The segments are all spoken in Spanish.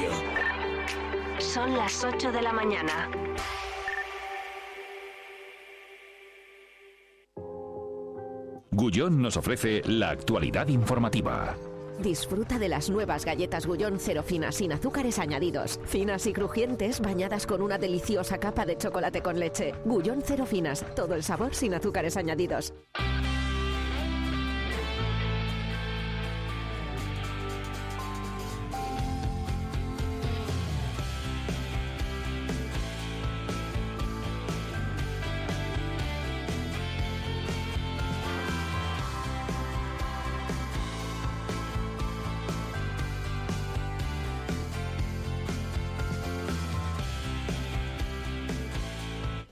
Radio. Son las 8 de la mañana. Gullón nos ofrece la actualidad informativa. Disfruta de las nuevas galletas Gullón cero finas sin azúcares añadidos. Finas y crujientes bañadas con una deliciosa capa de chocolate con leche. Gullón cero finas, todo el sabor sin azúcares añadidos.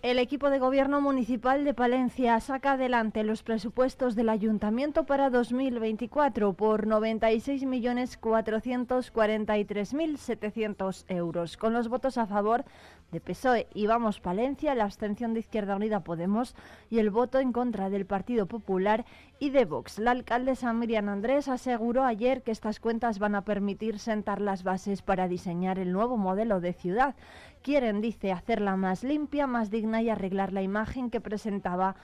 El equipo de gobierno municipal de Palencia saca adelante los presupuestos del ayuntamiento para 2024 por 96.443.700 euros. Con los votos a favor de PSOE y Vamos Palencia, la abstención de Izquierda Unida Podemos y el voto en contra del Partido Popular y de Vox. La alcaldesa Miriam Andrés aseguró ayer que estas cuentas van a permitir sentar las bases para diseñar el nuevo modelo de ciudad. Quieren, dice, hacerla más limpia, más digna y arreglar la imagen que presentaba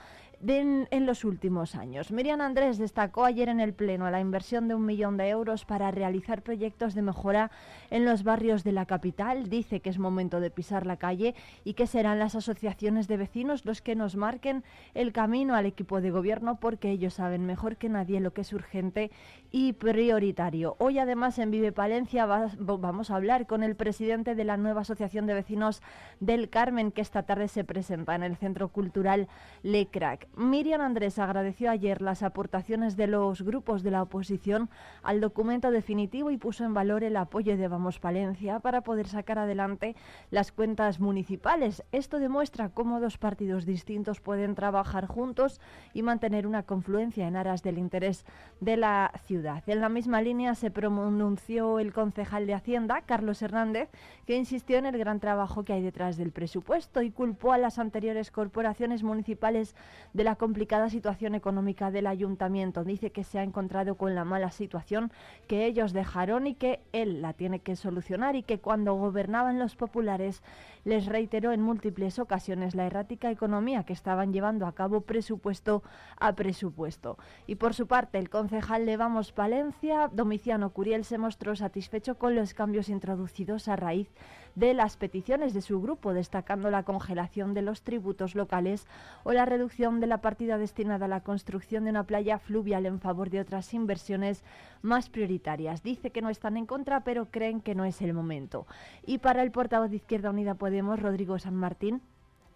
en, los últimos años. Miriam Andrés destacó ayer en el Pleno la inversión de un millón de euros para realizar proyectos de mejora en los barrios de la capital. Dice que es momento de pisar la calle y que serán las asociaciones de vecinos los que nos marquen el camino al equipo de gobierno porque ellos saben mejor que nadie lo que es urgente y prioritario. Hoy además en Vive Palencia vamos a hablar con el presidente de la nueva Asociación de Vecinos del Carmen que esta tarde se presenta en el Centro Cultural Lecrac. Miriam Andrés agradeció ayer las aportaciones de los grupos de la oposición al documento definitivo y puso en valor el apoyo de Vamos Palencia para poder sacar adelante las cuentas municipales. Esto demuestra cómo dos partidos distintos pueden trabajar juntos y mantener una confluencia en aras del interés de la ciudad. En la misma línea se pronunció el concejal de Hacienda, Carlos Hernández, que insistió en el gran trabajo que hay detrás del presupuesto y culpó a las anteriores corporaciones municipales de la complicada situación económica del ayuntamiento. Dice que se ha encontrado con la mala situación que ellos dejaron y que él la tiene que solucionar y que cuando gobernaban los populares les reiteró en múltiples ocasiones la errática economía que estaban llevando a cabo presupuesto a presupuesto. Y por su parte, el concejal de Vamos Palencia, Domiciano Curiel, se mostró satisfecho con los cambios introducidos a raíz las peticiones de su grupo, destacando la congelación de los tributos locales o la reducción de la partida destinada a la construcción de una playa fluvial en favor de otras inversiones más prioritarias. Dice que no están en contra, pero creen que no es el momento. Y para el portavoz de Izquierda Unida Podemos, Rodrigo San Martín,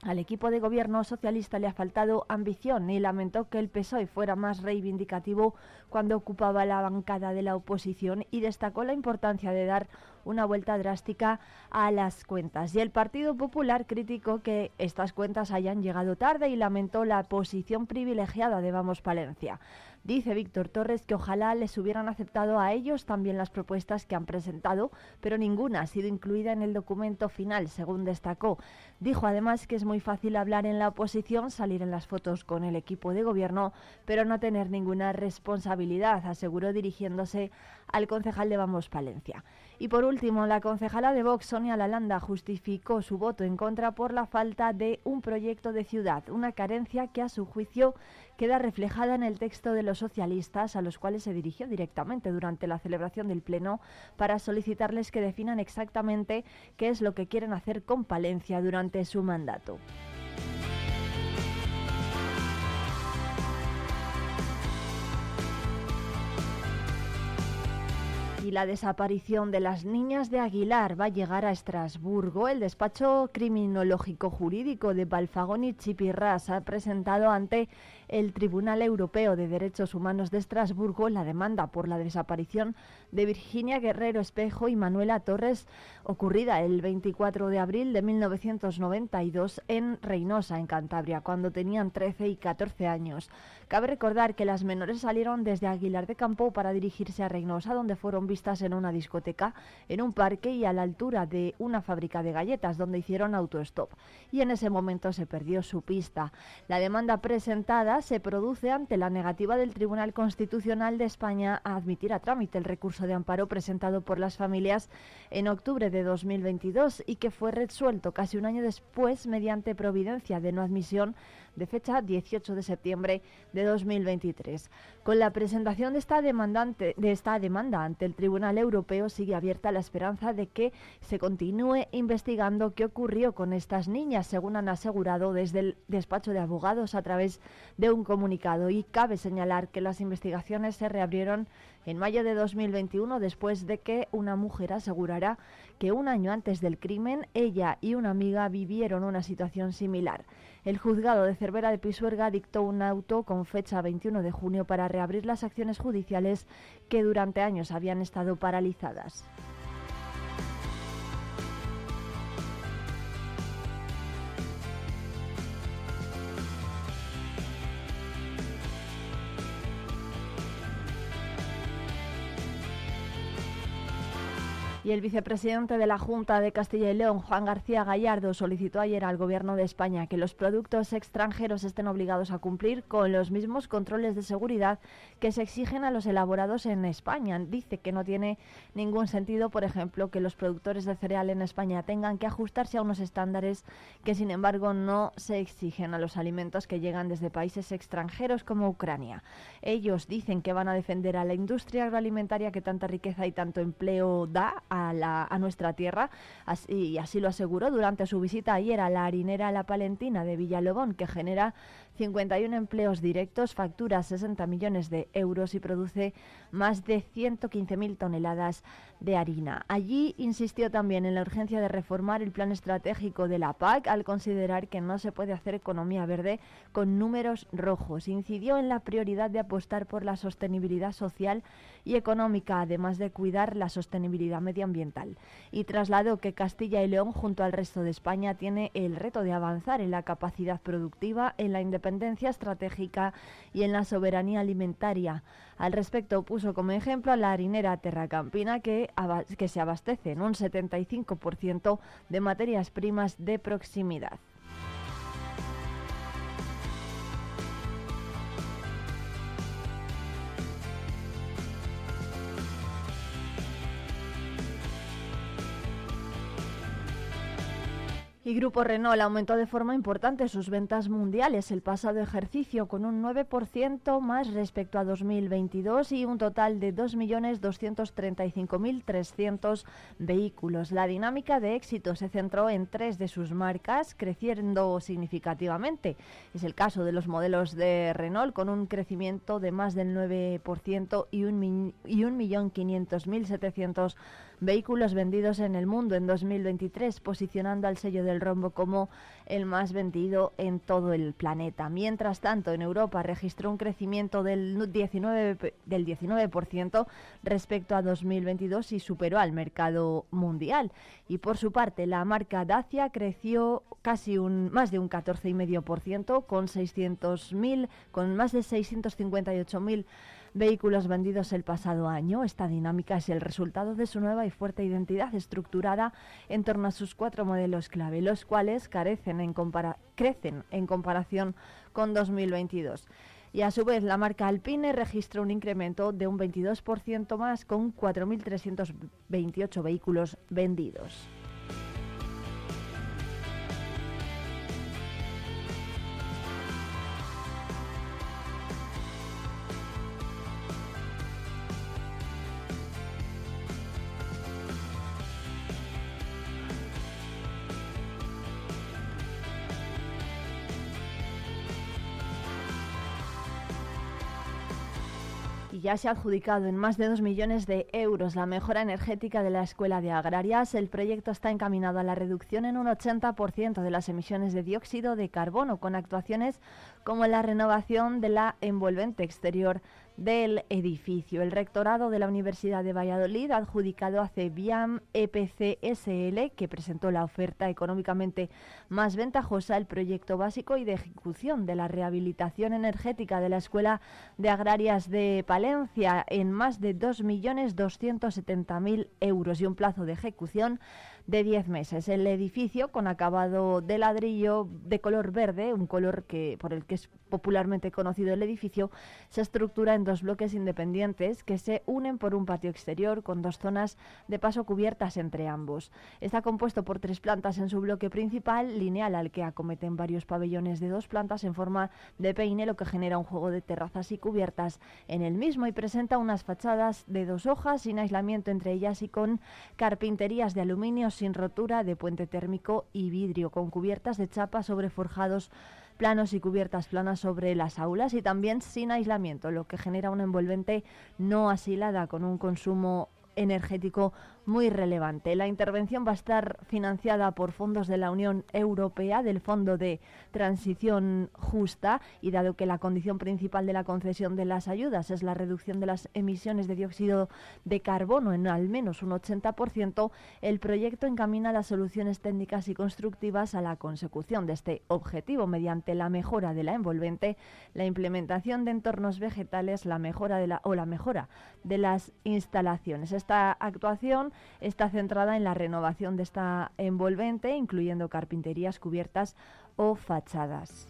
al equipo de gobierno socialista le ha faltado ambición y lamentó que el PSOE fuera más reivindicativo cuando ocupaba la bancada de la oposición y destacó la importancia de dar una vuelta drástica a las cuentas. Y el Partido Popular criticó que estas cuentas hayan llegado tarde y lamentó la posición privilegiada de Vamos Palencia. Dice Víctor Torres que ojalá les hubieran aceptado a ellos también las propuestas que han presentado, pero ninguna ha sido incluida en el documento final, según destacó. Dijo además que es muy fácil hablar en la oposición, salir en las fotos con el equipo de gobierno, pero no tener ninguna responsabilidad, aseguró dirigiéndose al concejal de Vamos Palencia. Y por último, la concejala de Vox, Sonia Lalanda, justificó su voto en contra por la falta de un proyecto de ciudad, una carencia que a su juicio queda reflejada en el texto de los socialistas, a los cuales se dirigió directamente durante la celebración del Pleno para solicitarles que definan exactamente qué es lo que quieren hacer con Palencia durante su mandato. y la desaparición de las niñas de Aguilar va a llegar a Estrasburgo. El despacho criminológico jurídico de Balfagón y Chipirras ha presentado ante el Tribunal Europeo de Derechos Humanos de Estrasburgo la demanda por la desaparición de Virginia Guerrero Espejo y Manuela Torres, ocurrida el 24 de abril de 1992 en Reynosa, en Cantabria, cuando tenían 13 y 14 años. Cabe recordar que las menores salieron desde Aguilar de Campo para dirigirse a Reynosa, donde fueron turistas en una discoteca, en un parque y a la altura de una fábrica de galletas donde hicieron autostop. Y en ese momento se perdió su pista. La demanda presentada se produce ante la negativa del Tribunal Constitucional de España a admitir a trámite el recurso de amparo presentado por las familias en octubre de 2022 y que fue resuelto casi un año después mediante providencia de no admisión de fecha 18 de septiembre de 2023. Con la presentación de esta, demandante, de esta demanda ante el Tribunal Europeo sigue abierta la esperanza de que se continúe investigando qué ocurrió con estas niñas, según han asegurado desde el despacho de abogados a través de un comunicado. Y cabe señalar que las investigaciones se reabrieron en mayo de 2021 después de que una mujer asegurara que un año antes del crimen ella y una amiga vivieron una situación similar. El juzgado de Cervera de Pisuerga dictó un auto con fecha 21 de junio para reabrir las acciones judiciales que durante años habían estado paralizadas. Y el vicepresidente de la Junta de Castilla y León, Juan García Gallardo, solicitó ayer al Gobierno de España que los productos extranjeros estén obligados a cumplir con los mismos controles de seguridad que se exigen a los elaborados en España. Dice que no tiene ningún sentido, por ejemplo, que los productores de cereal en España tengan que ajustarse a unos estándares que, sin embargo, no se exigen a los alimentos que llegan desde países extranjeros como Ucrania. Ellos dicen que van a defender a la industria agroalimentaria que tanta riqueza y tanto empleo da a a, nuestra tierra y así lo aseguró durante su visita ayer a la harinera La Palentina de Villalobón, que genera 51 empleos directos, factura 60 millones de euros y produce más de 115.000 toneladas de harina. Allí insistió también en la urgencia de reformar el plan estratégico de la PAC al considerar que no se puede hacer economía verde con números rojos. Incidió en la prioridad de apostar por la sostenibilidad social y económica, además de cuidar la sostenibilidad medioambiental. Y trasladó que Castilla y León, junto al resto de España, tiene el reto de avanzar en la capacidad productiva, en la independencia estratégica y en la soberanía alimentaria. Al respecto, puso como ejemplo a la harinera Terracampina, que, que se abastece en un 75% de materias primas de proximidad. Y Grupo Renault aumentó de forma importante sus ventas mundiales el pasado ejercicio con un 9% más respecto a 2022 y un total de 2.235.300 vehículos. La dinámica de éxito se centró en tres de sus marcas, creciendo significativamente. Es el caso de los modelos de Renault con un crecimiento de más del 9% y 1.500.700 vehículos vendidos en el mundo en 2023, posicionando al sello del rombo como el más vendido en todo el planeta. Mientras tanto, en Europa registró un crecimiento del 19%, del 19% respecto a 2022 y superó al mercado mundial. Y por su parte, la marca Dacia creció casi un, más de un 14,5% con 600.000, con más de 658.000 vehículos vendidos el pasado año. Esta dinámica es el resultado de su nueva y fuerte identidad estructurada en torno a sus cuatro modelos clave, los cuales crecen en comparación con 2022. Y a su vez, la marca Alpine registró un incremento de un 22% más con 4.328 vehículos vendidos. Ya se ha adjudicado en más de 2 millones de euros la mejora energética de la Escuela de Agrarias. El proyecto está encaminado a la reducción en un 80% de las emisiones de dióxido de carbono, con actuaciones como la renovación de la envolvente exterior del edificio. El rectorado de la Universidad de Valladolid ha adjudicado a Cebiam EPCSL, que presentó la oferta económicamente más ventajosa, el proyecto básico y de ejecución de la rehabilitación energética de la Escuela de Agrarias de Palencia en más de 2.270.000 euros y un plazo de ejecución de 10 meses. El edificio, con acabado de ladrillo de color verde, un color que por el que es popularmente conocido el edificio, se estructura en dos bloques independientes que se unen por un patio exterior con dos zonas de paso cubiertas entre ambos. Está compuesto por tres plantas en su bloque principal, lineal al que acometen varios pabellones de dos plantas en forma de peine, lo que genera un juego de terrazas y cubiertas en el mismo y presenta unas fachadas de dos hojas sin aislamiento entre ellas y con carpinterías de aluminio sin rotura de puente térmico y vidrio, con cubiertas de chapa sobre forjados planos y cubiertas planas sobre las aulas y también sin aislamiento, lo que genera una envolvente no asilada con un consumo energético muy relevante. La intervención va a estar financiada por fondos de la Unión Europea, del Fondo de Transición Justa, y dado que la condición principal de la concesión de las ayudas es la reducción de las emisiones de dióxido de carbono en al menos un 80%, el proyecto encamina las soluciones técnicas y constructivas a la consecución de este objetivo mediante la mejora de la envolvente, la implementación de entornos vegetales, la mejora de la o la mejora de las instalaciones. Esta actuación está centrada en la renovación de esta envolvente, incluyendo carpinterías, cubiertas o fachadas.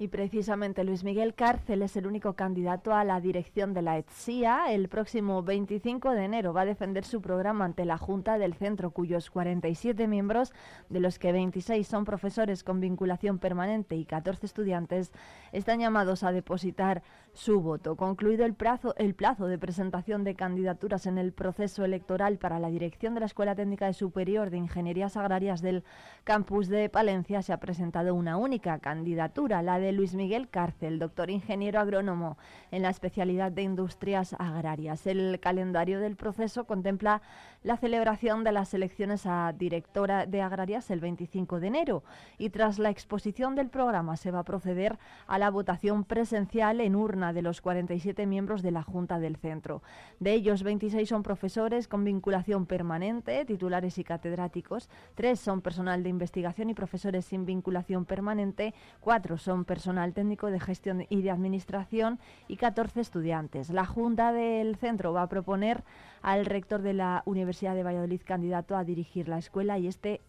Y precisamente Luis Miguel Cárcel es el único candidato a la dirección de la ETSIA. El próximo 25 de enero va a defender su programa ante la Junta del Centro, cuyos 47 miembros, de los que 26 son profesores con vinculación permanente y 14 estudiantes, están llamados a depositar su voto. Concluido el plazo, el plazo de presentación de candidaturas en el proceso electoral para la dirección de la Escuela Técnica de Superior de Ingenierías Agrarias del campus de Palencia, se ha presentado una única candidatura, la de Luis Miguel Cárcel, doctor ingeniero agrónomo en la especialidad de industrias agrarias. El calendario del proceso contempla la celebración de las elecciones a directora de agrarias el 25 de enero y tras la exposición del programa se va a proceder a la votación presencial en urna de los 47 miembros de la Junta del Centro. De ellos, 26 son profesores con vinculación permanente, titulares y catedráticos, tres son personal de investigación y profesores sin vinculación permanente, cuatro son personal técnico de gestión y de administración y 14 estudiantes. La Junta del Centro va a proponer al rector de la Universidad de Valladolid candidato a dirigir la escuela y este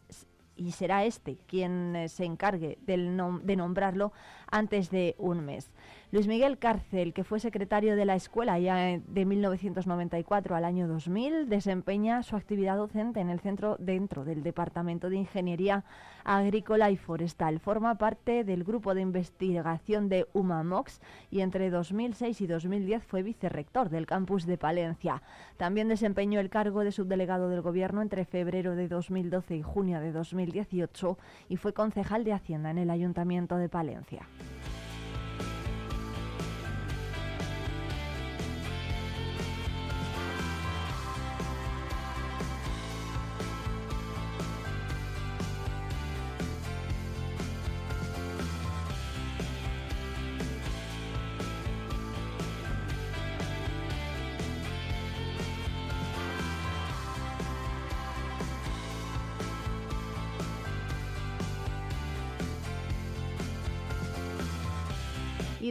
y será este quien eh, se encargue del de nombrarlo antes de un mes. Luis Miguel Cárcel, que fue secretario de la escuela ya de 1994 al año 2000, desempeña su actividad docente en el centro dentro del Departamento de Ingeniería Agrícola y Forestal. Forma parte del grupo de investigación de UMAMOX y entre 2006 y 2010 fue vicerrector del campus de Palencia. También desempeñó el cargo de subdelegado del Gobierno entre febrero de 2012 y junio de 2018 y fue concejal de Hacienda en el Ayuntamiento de Palencia.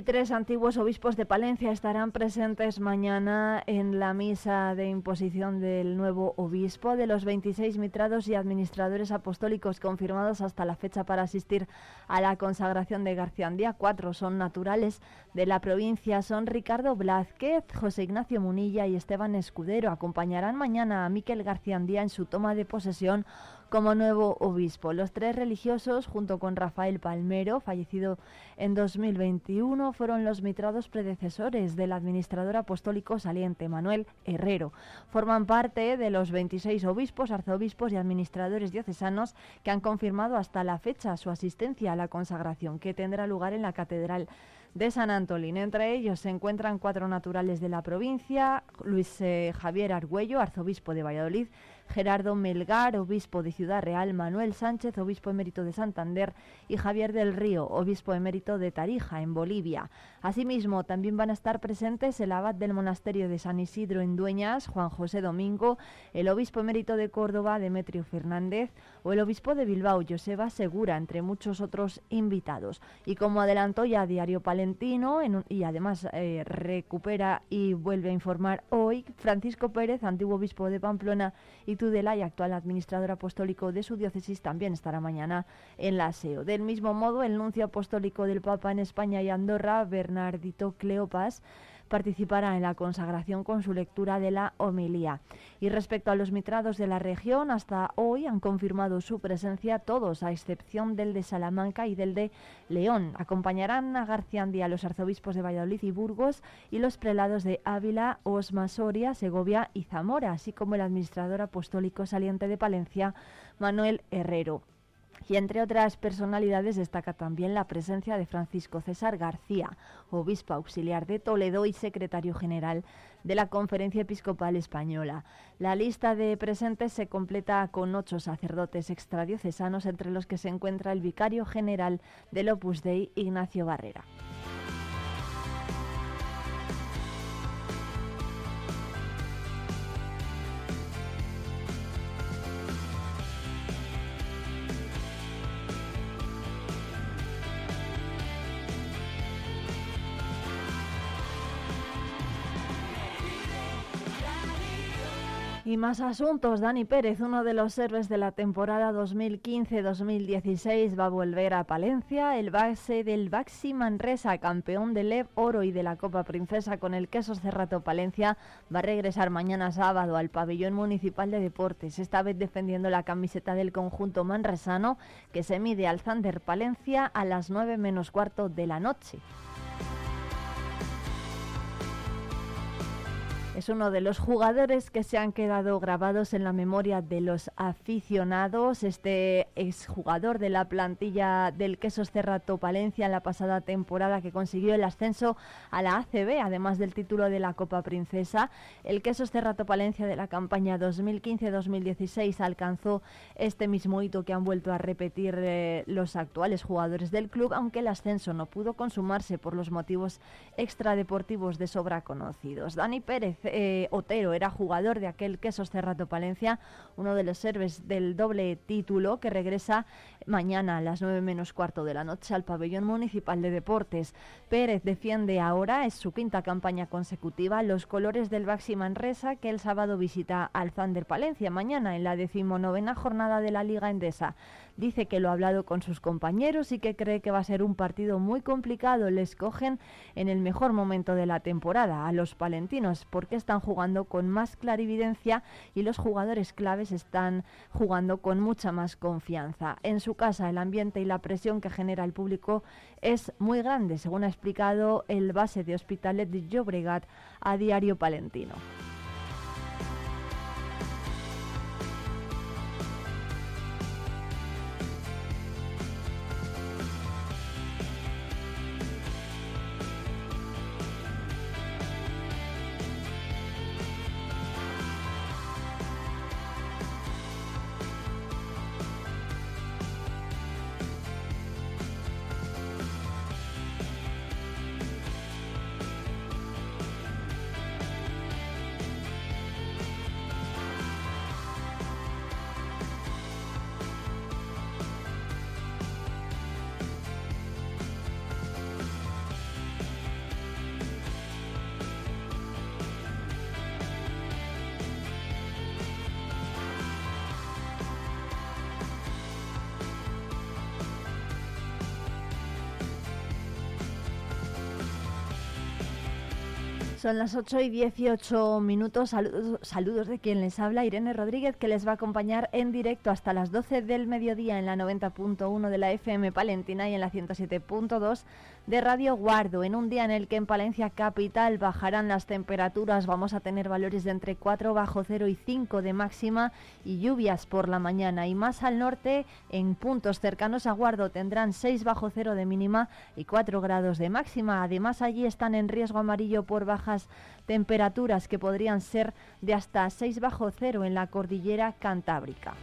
Y tres antiguos obispos de Palencia estarán presentes mañana en la misa de imposición del nuevo obispo. De los 26 mitrados y administradores apostólicos confirmados hasta la fecha para asistir a la consagración de García Andía, cuatro son naturales de la provincia. Son Ricardo Blázquez, José Ignacio Munilla y Esteban Escudero. Acompañarán mañana a Miquel García Andía en su toma de posesión como nuevo obispo. Los tres religiosos, junto con Rafael Palmero, fallecido en 2021, fueron los mitrados predecesores del administrador apostólico saliente, Manuel Herrero. Forman parte de los 26 obispos, arzobispos y administradores diocesanos que han confirmado hasta la fecha su asistencia a la consagración, que tendrá lugar en la Catedral de San Antolín. Entre ellos se encuentran cuatro naturales de la provincia, Luis eh, Javier Argüello, arzobispo de Valladolid, Gerardo Melgar, obispo de Ciudad Real, Manuel Sánchez, obispo emérito de Santander y Javier del Río, obispo emérito de Tarija, en Bolivia. Asimismo, también van a estar presentes el abad del monasterio de San Isidro en Dueñas, Juan José Domingo, el obispo emérito de Córdoba, Demetrio Fernández, o el obispo de Bilbao, Joseba Segura, entre muchos otros invitados. Y como adelantó ya Diario Palentino, y además eh, recupera y vuelve a informar hoy, Francisco Pérez, antiguo obispo de Pamplona y Tudela y actual administrador apostólico de su diócesis, también estará mañana en la SEO. Del mismo modo, el nuncio apostólico del Papa en España y Andorra, Bernardito Cleopas, participará en la consagración con su lectura de la homilía. Y respecto a los mitrados de la región, hasta hoy han confirmado su presencia todos, a excepción del de Salamanca y del de León. Acompañarán a Garciandi a los arzobispos de Valladolid y Burgos y los prelados de Ávila, Osma, Soria, Segovia y Zamora, así como el administrador apostólico saliente de Palencia, Manuel Herrero. Y entre otras personalidades destaca también la presencia de Francisco César García, obispo auxiliar de Toledo y secretario general de la Conferencia Episcopal Española. La lista de presentes se completa con ocho sacerdotes extradiocesanos, entre los que se encuentra el vicario general del Opus Dei, Ignacio Barrera. Y más asuntos. Dani Pérez, uno de los héroes de la temporada 2015-2016, va a volver a Palencia. El base del Baxi Manresa, campeón del LEV Oro y de la Copa Princesa con el Quesos Cerrato Palencia, va a regresar mañana sábado al pabellón municipal de deportes, esta vez defendiendo la camiseta del conjunto manresano que se mide al Zander Palencia a las 9 menos cuarto de la noche. Es uno de los jugadores que se han quedado grabados en la memoria de los aficionados. Este exjugador de la plantilla del Quesos Cerrato Palencia en la pasada temporada que consiguió el ascenso a la ACB, además del título de la Copa Princesa. El Quesos Cerrato Palencia de la campaña 2015-2016 alcanzó este mismo hito que han vuelto a repetir eh, los actuales jugadores del club, aunque el ascenso no pudo consumarse por los motivos extradeportivos de sobra conocidos. Dani Pérez eh, Otero era jugador de aquel Quesos Cerrato Palencia, uno de los héroes del doble título que regresa mañana a las 9 menos cuarto de la noche al pabellón municipal de deportes. Pérez defiende ahora, es su quinta campaña consecutiva, los colores del Baxi Manresa que el sábado visita al Zander Palencia mañana en la decimonovena jornada de la Liga Endesa. Dice que lo ha hablado con sus compañeros y que cree que va a ser un partido muy complicado. Les cogen en el mejor momento de la temporada a los palentinos porque están jugando con más clarividencia y los jugadores claves están jugando con mucha más confianza. En su casa el ambiente y la presión que genera el público es muy grande, según ha explicado el base de Hospitalet de Llobregat a Diario Palentino. Son las 8 y 18 minutos. Saludos, saludos, de quien les habla, Irene Rodríguez, que les va a acompañar en directo hasta las 12 del mediodía en la 90.1 de la FM Palentina y en la 107.2 de Radio Guardo. En un día en el que en Palencia Capital bajarán las temperaturas, vamos a tener valores de entre 4 bajo 0 y 5 de máxima y lluvias por la mañana. Y más al norte, en puntos cercanos a Guardo, tendrán 6 bajo 0 de mínima y 4 grados de máxima. Además, allí están en riesgo amarillo por baja temperaturas que podrían ser de hasta 6 bajo cero en la cordillera cantábrica.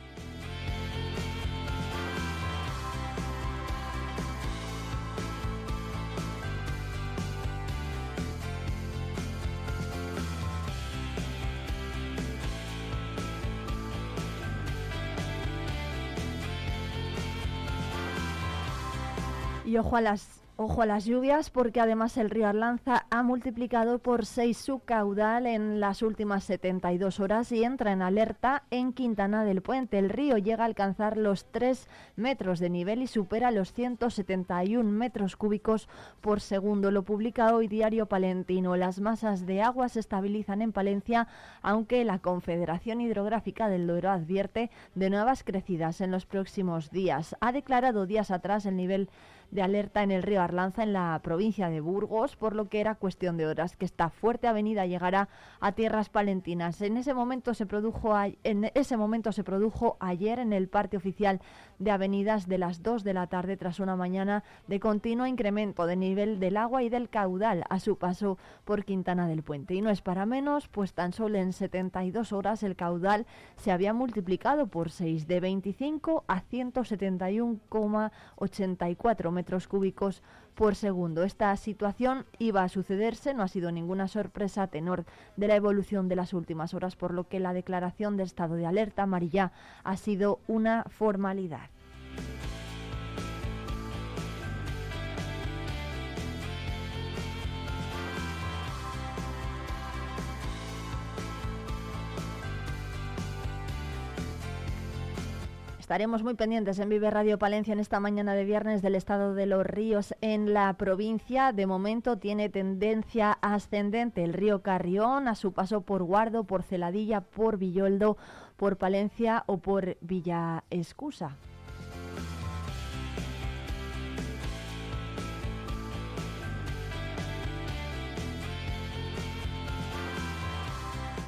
Ojo a las Ojo a las lluvias porque además el río Arlanza ha multiplicado por 6 su caudal en las últimas 72 horas y entra en alerta en Quintana del Puente. El río llega a alcanzar los 3 metros de nivel y supera los 171 metros cúbicos por segundo. Lo publica hoy Diario Palentino. Las masas de agua se estabilizan en Palencia, aunque la Confederación Hidrográfica del Duero advierte de nuevas crecidas en los próximos días. Ha declarado días atrás el nivel de alerta en el río Arlanza en la provincia de Burgos, por lo que era cuestión de horas que esta fuerte avenida llegara a tierras palentinas. En ese momento se produjo en ese momento se produjo ayer en el parte oficial de avenidas de las 2 de la tarde tras una mañana de continuo incremento de nivel del agua y del caudal a su paso por Quintana del Puente. Y no es para menos, pues tan solo en 72 horas el caudal se había multiplicado por 6 de 25 a 171,84 metros cúbicos por segundo. Esta situación iba a sucederse, no ha sido ninguna sorpresa a tenor de la evolución de las últimas horas, por lo que la declaración de estado de alerta amarilla ha sido una formalidad. Estaremos muy pendientes en Vive Radio Palencia en esta mañana de viernes del estado de los ríos en la provincia. De momento tiene tendencia ascendente el río Carrión a su paso por Guardo, por Celadilla, por Villoldo, por Palencia o por Villa Escusa.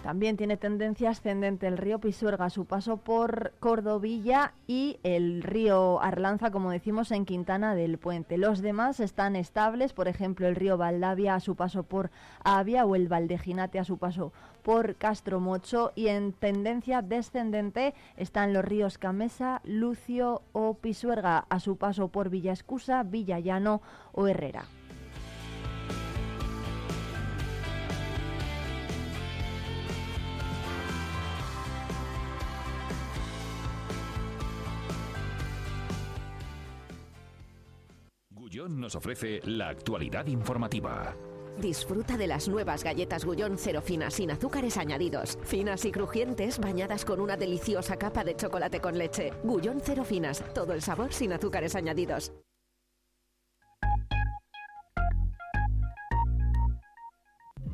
También tiene tendencia ascendente el río Pisuerga, su paso por Cordovilla y el río Arlanza, como decimos, en Quintana del Puente. Los demás están estables, por ejemplo, el río Valdavia a su paso por Avia o el Valdejinate a su paso por Castro Mocho y en tendencia descendente están los ríos Camesa, Lucio o Pisuerga a su paso por Villa Escusa, Villallano o Herrera. Nos ofrece la actualidad informativa. Disfruta de las nuevas galletas Gullón cero finas sin azúcares añadidos. Finas y crujientes, bañadas con una deliciosa capa de chocolate con leche. Gullón cero finas, todo el sabor sin azúcares añadidos.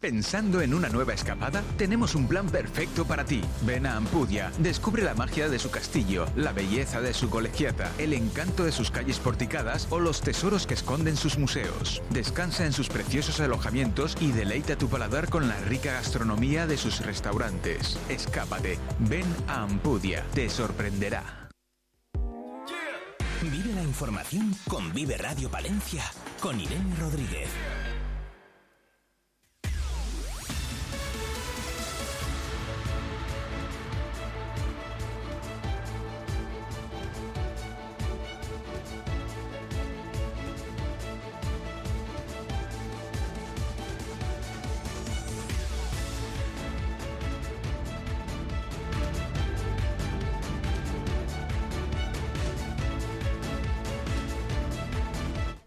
Pensando en una nueva escapada, tenemos un plan perfecto para ti. Ven a Ampudia, descubre la magia de su castillo, la belleza de su colegiata, el encanto de sus calles porticadas o los tesoros que esconden sus museos. Descansa en sus preciosos alojamientos y deleita tu paladar con la rica gastronomía de sus restaurantes. Escápate, ven a Ampudia, te sorprenderá. Vive la información con Vive Radio Palencia, con Irene Rodríguez.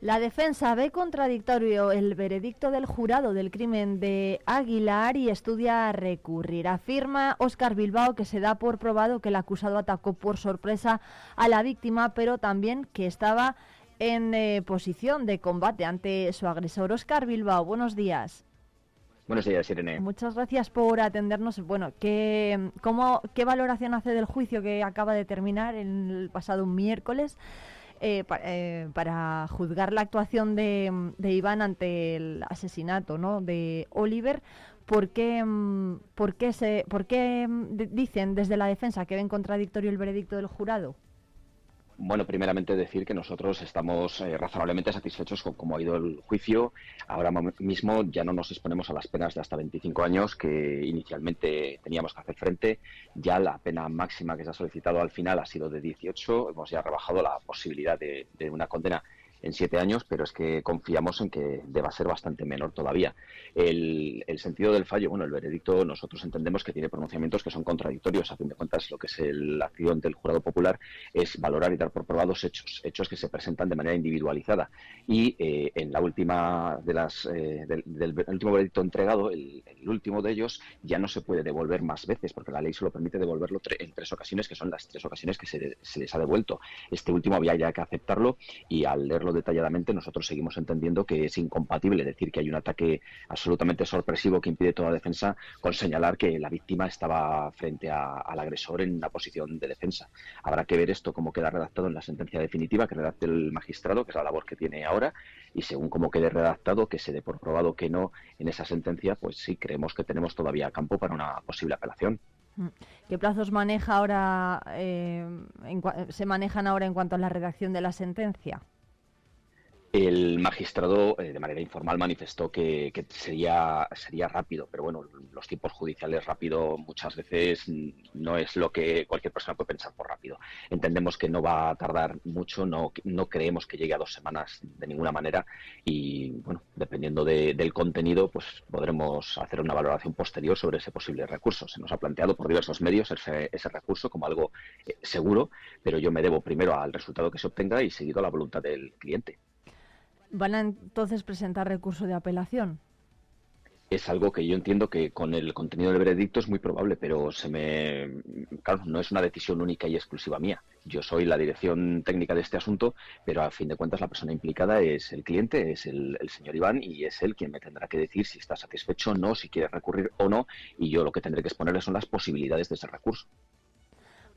La defensa ve contradictorio el veredicto del jurado del crimen de Aguilar y estudia recurrir. Afirma Óscar Bilbao que se da por probado que el acusado atacó por sorpresa a la víctima, pero también que estaba en eh, posición de combate ante su agresor. Óscar Bilbao, buenos días. Buenos días, Irene. Muchas gracias por atendernos. Bueno, ¿qué, cómo, ¿qué valoración hace del juicio que acaba de terminar el pasado miércoles? Eh, eh, para juzgar la actuación de, Iván ante el asesinato ¿no? de Oliver. ¿Por qué, mm, por qué, se, por qué mm, dicen desde la defensa que ven contradictorio el veredicto del jurado? Bueno, primeramente decir que nosotros estamos eh, razonablemente satisfechos con cómo ha ido el juicio. Ahora mismo ya no nos exponemos a las penas de hasta 25 años que inicialmente teníamos que hacer frente. Ya la pena máxima que se ha solicitado al final ha sido de 18. Hemos ya rebajado la posibilidad de una condena en siete años, pero es que confiamos en que deba ser bastante menor todavía. El, sentido del fallo, bueno, el veredicto nosotros entendemos que tiene pronunciamientos que son contradictorios. A fin de cuentas, lo que es la acción del jurado popular es valorar y dar por probados hechos, hechos que se presentan de manera individualizada. Y eh, en la última de las eh, del, último veredicto entregado, el, último de ellos ya no se puede devolver más veces, porque la ley solo permite devolverlo en tres ocasiones, que son las tres ocasiones que se les ha devuelto. Este último había ya que aceptarlo y al leerlo detalladamente, nosotros seguimos entendiendo que es incompatible decir que hay un ataque absolutamente sorpresivo que impide toda defensa con señalar que la víctima estaba frente al agresor en una posición de defensa. Habrá que ver esto cómo queda redactado en la sentencia definitiva que redacte el magistrado, que es la labor que tiene ahora, y según cómo quede redactado, que se dé por probado que no en esa sentencia, pues sí creemos que tenemos todavía campo para una posible apelación. Mm. ¿Qué plazos maneja ahora, eh, se manejan ahora en cuanto a la redacción de la sentencia? El magistrado, eh, de manera informal, manifestó que, sería, sería rápido, pero bueno, los tiempos judiciales rápido muchas veces no es lo que cualquier persona puede pensar por rápido. Entendemos que no va a tardar mucho, no, creemos que llegue a dos semanas de ninguna manera y, bueno, dependiendo del contenido, pues podremos hacer una valoración posterior sobre ese posible recurso. Se nos ha planteado por diversos medios ese, ese recurso como algo eh, seguro, pero yo me debo primero al resultado que se obtenga y seguido a la voluntad del cliente. ¿Van a entonces presentar recurso de apelación? Es algo que yo entiendo que con el contenido del veredicto es muy probable, pero se me claro, no es una decisión única y exclusiva mía. Yo soy la dirección técnica de este asunto, pero a fin de cuentas la persona implicada es el cliente, es el, el señor Iván, y es él quien me tendrá que decir si está satisfecho o no, si quiere recurrir o no, y yo lo que tendré que exponerle son las posibilidades de ese recurso.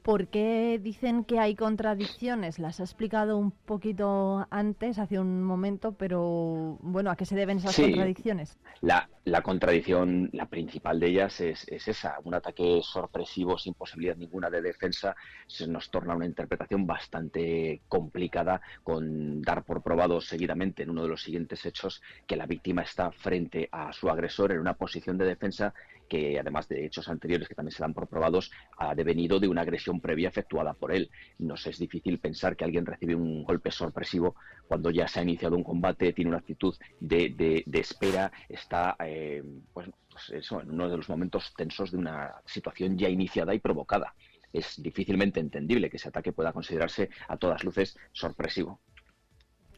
¿Por qué dicen que hay contradicciones? Las ha explicado un poquito antes, hace un momento, pero bueno, ¿a qué se deben esas contradicciones? La, contradicción, la principal de ellas es, esa, un ataque sorpresivo sin posibilidad ninguna de defensa, se nos torna una interpretación bastante complicada con dar por probado seguidamente en uno de los siguientes hechos que la víctima está frente a su agresor en una posición de defensa que además de hechos anteriores que también se dan por probados, ha devenido de una agresión previa efectuada por él. Nos es difícil pensar que alguien recibe un golpe sorpresivo cuando ya se ha iniciado un combate, tiene una actitud de, espera, está eh, pues, pues eso, en uno de los momentos tensos de una situación ya iniciada y provocada. Es difícilmente entendible que ese ataque pueda considerarse a todas luces sorpresivo.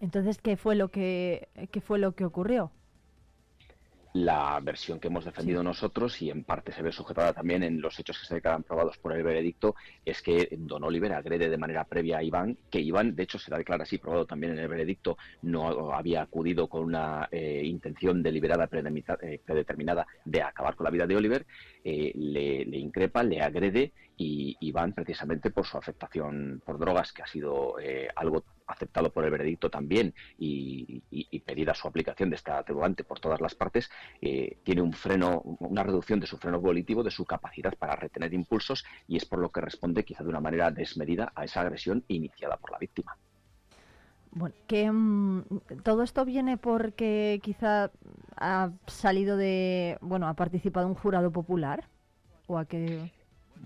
Entonces, ¿qué fue lo que, qué fue lo que ocurrió? La versión que hemos defendido nosotros, y en parte se ve sujetada también en los hechos que se declaran probados por el veredicto, es que Don Oliver agrede de manera previa a Iván, que Iván, de hecho, se la declara así, probado también en el veredicto, no había acudido con una eh, intención deliberada, eh, predeterminada de acabar con la vida de Oliver, eh, le, le, increpa, le agrede y Iván, precisamente por su afectación por drogas, que ha sido algo aceptado por el veredicto también y, pedida su aplicación de esta atenuante por todas las partes, eh, tiene un freno, una reducción de su freno volitivo, de su capacidad para retener impulsos y es por lo que responde quizá de una manera desmedida a esa agresión iniciada por la víctima. Bueno, que mm, todo esto viene porque quizá ha salido de, bueno, ha participado un jurado popular o a qué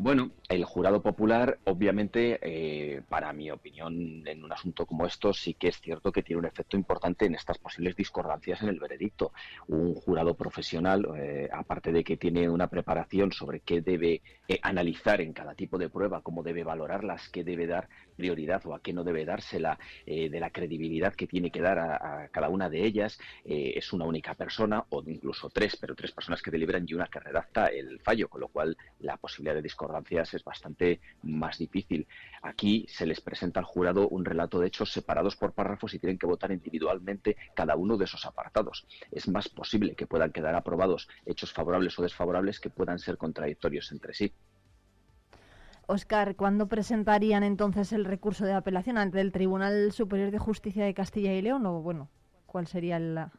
bueno, el jurado popular, obviamente, eh, para mi opinión, en un asunto como esto, sí que es cierto que tiene un efecto importante en estas posibles discordancias en el veredicto. Un jurado profesional, eh, aparte de que tiene una preparación sobre qué debe eh, analizar en cada tipo de prueba, cómo debe valorarlas, qué debe dar prioridad o a qué no debe dársela, de la credibilidad que tiene que dar a, cada una de ellas, es una única persona o incluso tres, pero tres personas que deliberan y una que redacta el fallo, con lo cual la posibilidad de discordancia es bastante más difícil. Aquí se les presenta al jurado un relato de hechos separados por párrafos y tienen que votar individualmente cada uno de esos apartados. Es más posible que puedan quedar aprobados hechos favorables o desfavorables que puedan ser contradictorios entre sí. Oscar, ¿cuándo presentarían entonces el recurso de apelación ante el Tribunal Superior de Justicia de Castilla y León? O bueno, ¿cuál sería la,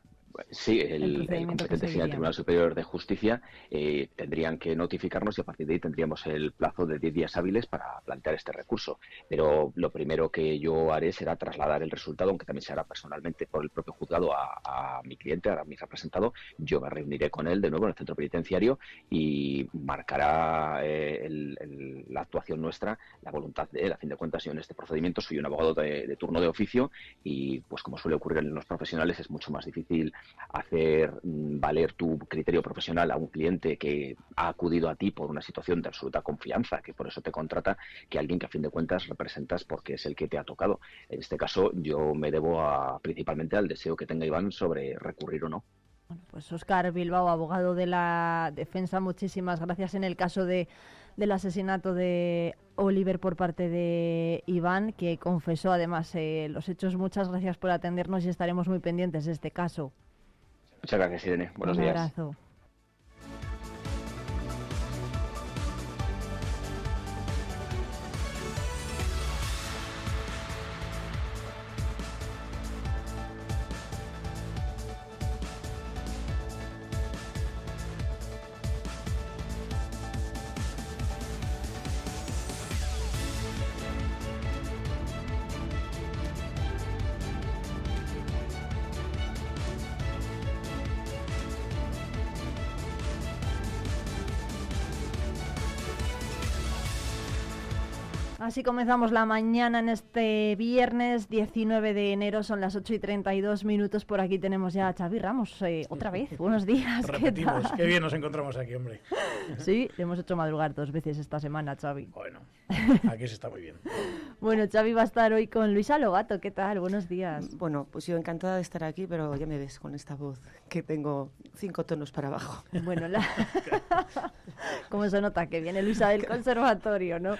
Sí, el, competente final Tribunal Superior de Justicia eh, tendrían que notificarnos y a partir de ahí tendríamos el plazo de 10 días hábiles para plantear este recurso. Pero lo primero que yo haré será trasladar el resultado, aunque también se hará personalmente por el propio juzgado a, mi cliente, a mi representado. Yo me reuniré con él de nuevo en el centro penitenciario y marcará eh, la actuación nuestra, la voluntad de él. A fin de cuentas, yo en este procedimiento soy un abogado de, de turno de oficio y, pues como suele ocurrir en los profesionales, es mucho más difícil hacer mm, valer tu criterio profesional a un cliente que ha acudido a ti por una situación de absoluta confianza, que por eso te contrata, que alguien que a fin de cuentas representas porque es el que te ha tocado. En este caso, yo me debo a, principalmente al deseo que tenga Iván sobre recurrir o no. Pues Oscar Bilbao, abogado de la defensa, muchísimas gracias en el caso de, del asesinato de Oliver por parte de Iván, que confesó además eh, los hechos. Muchas gracias por atendernos y estaremos muy pendientes de este caso. Muchas gracias, Irene. Buenos días. Abrazo. Así comenzamos la mañana en este viernes 19 de enero, son las 8 y 32 minutos. Por aquí tenemos ya a Xavi Ramos, eh, otra vez. Buenos días. Repetimos, ¿Qué, bien nos encontramos aquí, hombre. Sí, hemos hecho madrugar dos veces esta semana, Xavi. Bueno, aquí se está muy bien. bueno, Xavi va a estar hoy con Luisa Logato. ¿Qué tal? Buenos días. Bueno, pues yo encantada de estar aquí, pero ya me ves con esta voz que tengo cinco tonos para abajo. Bueno, la... ¿cómo se nota que viene Luisa del conservatorio, no?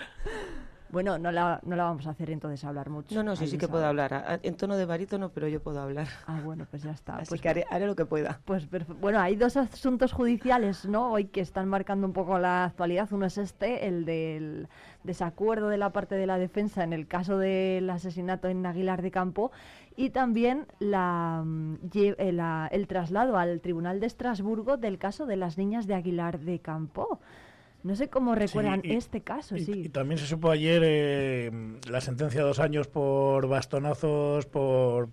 Bueno, no la, no la vamos a hacer entonces hablar mucho. No, no, sí, sí que puedo hablar. En tono de barítono, pero yo puedo hablar. Ah, bueno, pues ya está. Así pues que haré, lo que pueda. Pues bueno, hay dos asuntos judiciales, ¿no? Hoy que están marcando un poco la actualidad. Uno es este, el del desacuerdo de la parte de la defensa en el caso del asesinato en Aguilar de Campo y también la, mm, eh, el traslado al Tribunal de Estrasburgo del caso de las niñas de Aguilar de Campo. No sé cómo recuerdan este caso, sí. Y también se supo ayer eh, la sentencia de dos años por bastonazos, por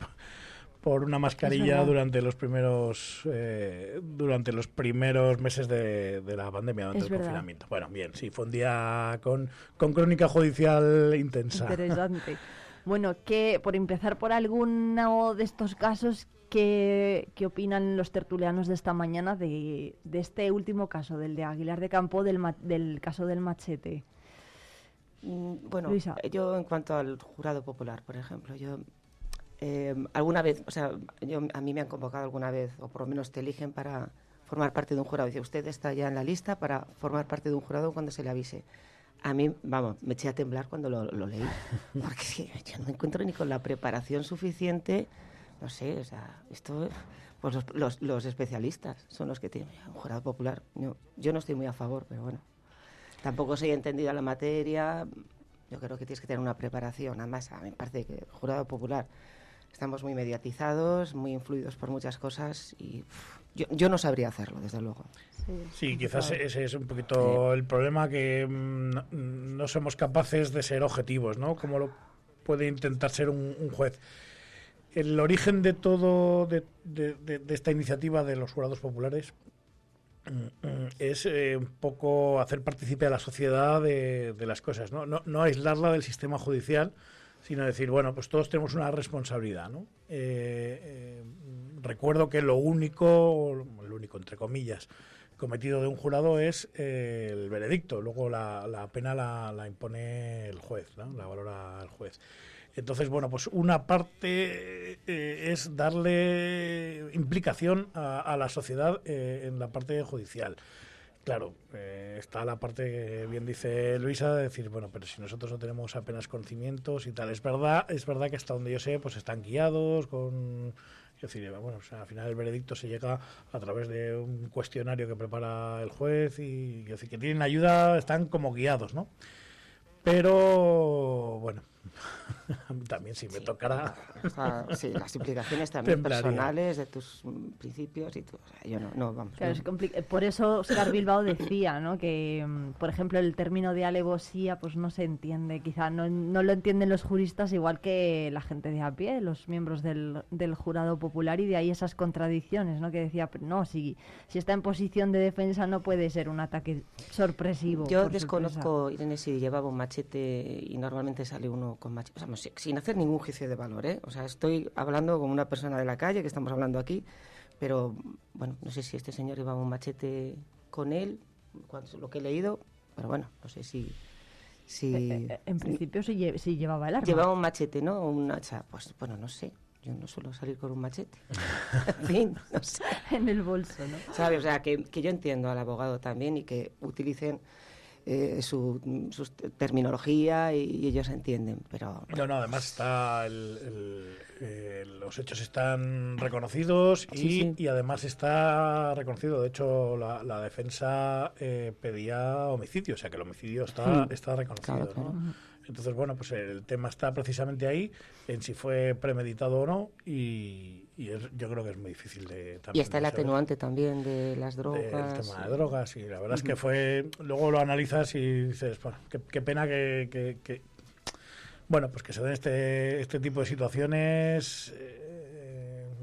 por una mascarilla durante los primeros eh, durante los primeros meses de, la pandemia durante el confinamiento. Bueno, bien, sí, fue un día con, con crónica judicial intensa. Interesante. bueno, que por empezar por alguno de estos casos, ¿Qué, opinan los tertulianos de esta mañana de, este último caso, del de Aguilar de Campo, del, del caso del machete? Mm, bueno, yo en cuanto al jurado popular, por ejemplo, yo eh, alguna vez, o sea, yo, a mí me han convocado alguna vez, o por lo menos te eligen para, formar parte de un jurado. Dice, usted está ya en la lista para formar parte de un jurado cuando se le avise. A mí, vamos, me eché a temblar cuando lo, lo leí, porque yo no me encuentro ni con la preparación suficiente, no sé, o sea, esto, pues los, los, los especialistas son los que tienen un jurado popular. Yo, yo no estoy muy a favor, pero bueno, tampoco soy entendida la materia, yo creo que tienes que tener una preparación, además, a mí me parece que el jurado popular estamos muy mediatizados, muy influidos por muchas cosas y yo, yo, no sabría hacerlo, desde luego. Sí, quizás ese es un poquito el problema, que mm, no somos capaces de ser objetivos, ¿no? Como lo puede intentar ser un, un juez. El origen de todo, de, de, de, de, esta iniciativa de los jurados populares mm, mm, es eh, un poco hacer partícipe a la sociedad de, las cosas, ¿no? ¿no? Aislarla del sistema judicial, sino decir, bueno, pues todos tenemos una responsabilidad. Eh, eh, recuerdo que lo único, lo único entre comillas, cometido de un jurado es el veredicto, luego la, la pena la, impone el juez, la valora el juez. Entonces, bueno, pues una parte eh, es darle implicación a, la sociedad eh, en la parte judicial. Claro, eh, está la parte que bien dice Luisa de decir, bueno, pero si nosotros no tenemos apenas conocimientos y tal, es verdad, es verdad que hasta donde yo sé, pues están guiados con es decir, bueno, o sea, al final el veredicto se llega a través de un cuestionario que prepara el juez y, que tienen ayuda, están como guiados, ¿no? Pero, bueno, también si me sí, tocara... O sea, sí, las implicaciones también personales de tus principios y tú, o sea, yo no, no vamos. Claro, no. Es por eso Oscar Bilbao decía, ¿no? Que, por ejemplo, el término de alevosía pues no se entiende, quizá no, no lo entienden los juristas igual que la gente de a pie, los miembros del, del jurado popular y de ahí esas contradicciones, ¿no? Que decía, no, si, si está en posición de defensa no puede ser un ataque sorpresivo. Yo desconozco, sorpresa. Irene, si llevaba un machete y normalmente sale uno con o sea, sin hacer ningún juicio de valor, ¿eh? O sea, estoy hablando como una persona de la calle, que estamos hablando aquí, pero bueno, no sé si este señor llevaba un machete con él, cuando, lo que he leído, pero bueno, no sé si... si eh, eh, en principio lle sí, llevaba el arma. Llevaba un machete, ¿no? Un hacha, pues bueno, no sé. Yo no suelo salir con un machete. en fin, no sé. en el bolso, ¿no? ¿Sabes? O sea, que, que yo entiendo al abogado también y que utilicen eh, su, su, terminología y, y, ellos entienden, pero... No, no, además está el, el, eh, los hechos están reconocidos y, sí, sí. y, además está reconocido, de hecho la, la defensa eh, pedía homicidio, o sea que el homicidio está, sí. está reconocido. Claro, claro. ¿no? Entonces, bueno, pues el tema está precisamente ahí, en si fue premeditado o no, y, y es, yo creo que es muy difícil de... y está el atenuante también de las drogas. el tema de drogas, y la verdad uh -huh. es que fue... Luego lo analizas y dices, bueno, qué, qué pena que, que, que, Bueno, pues que se den este, este tipo de situaciones... Eh,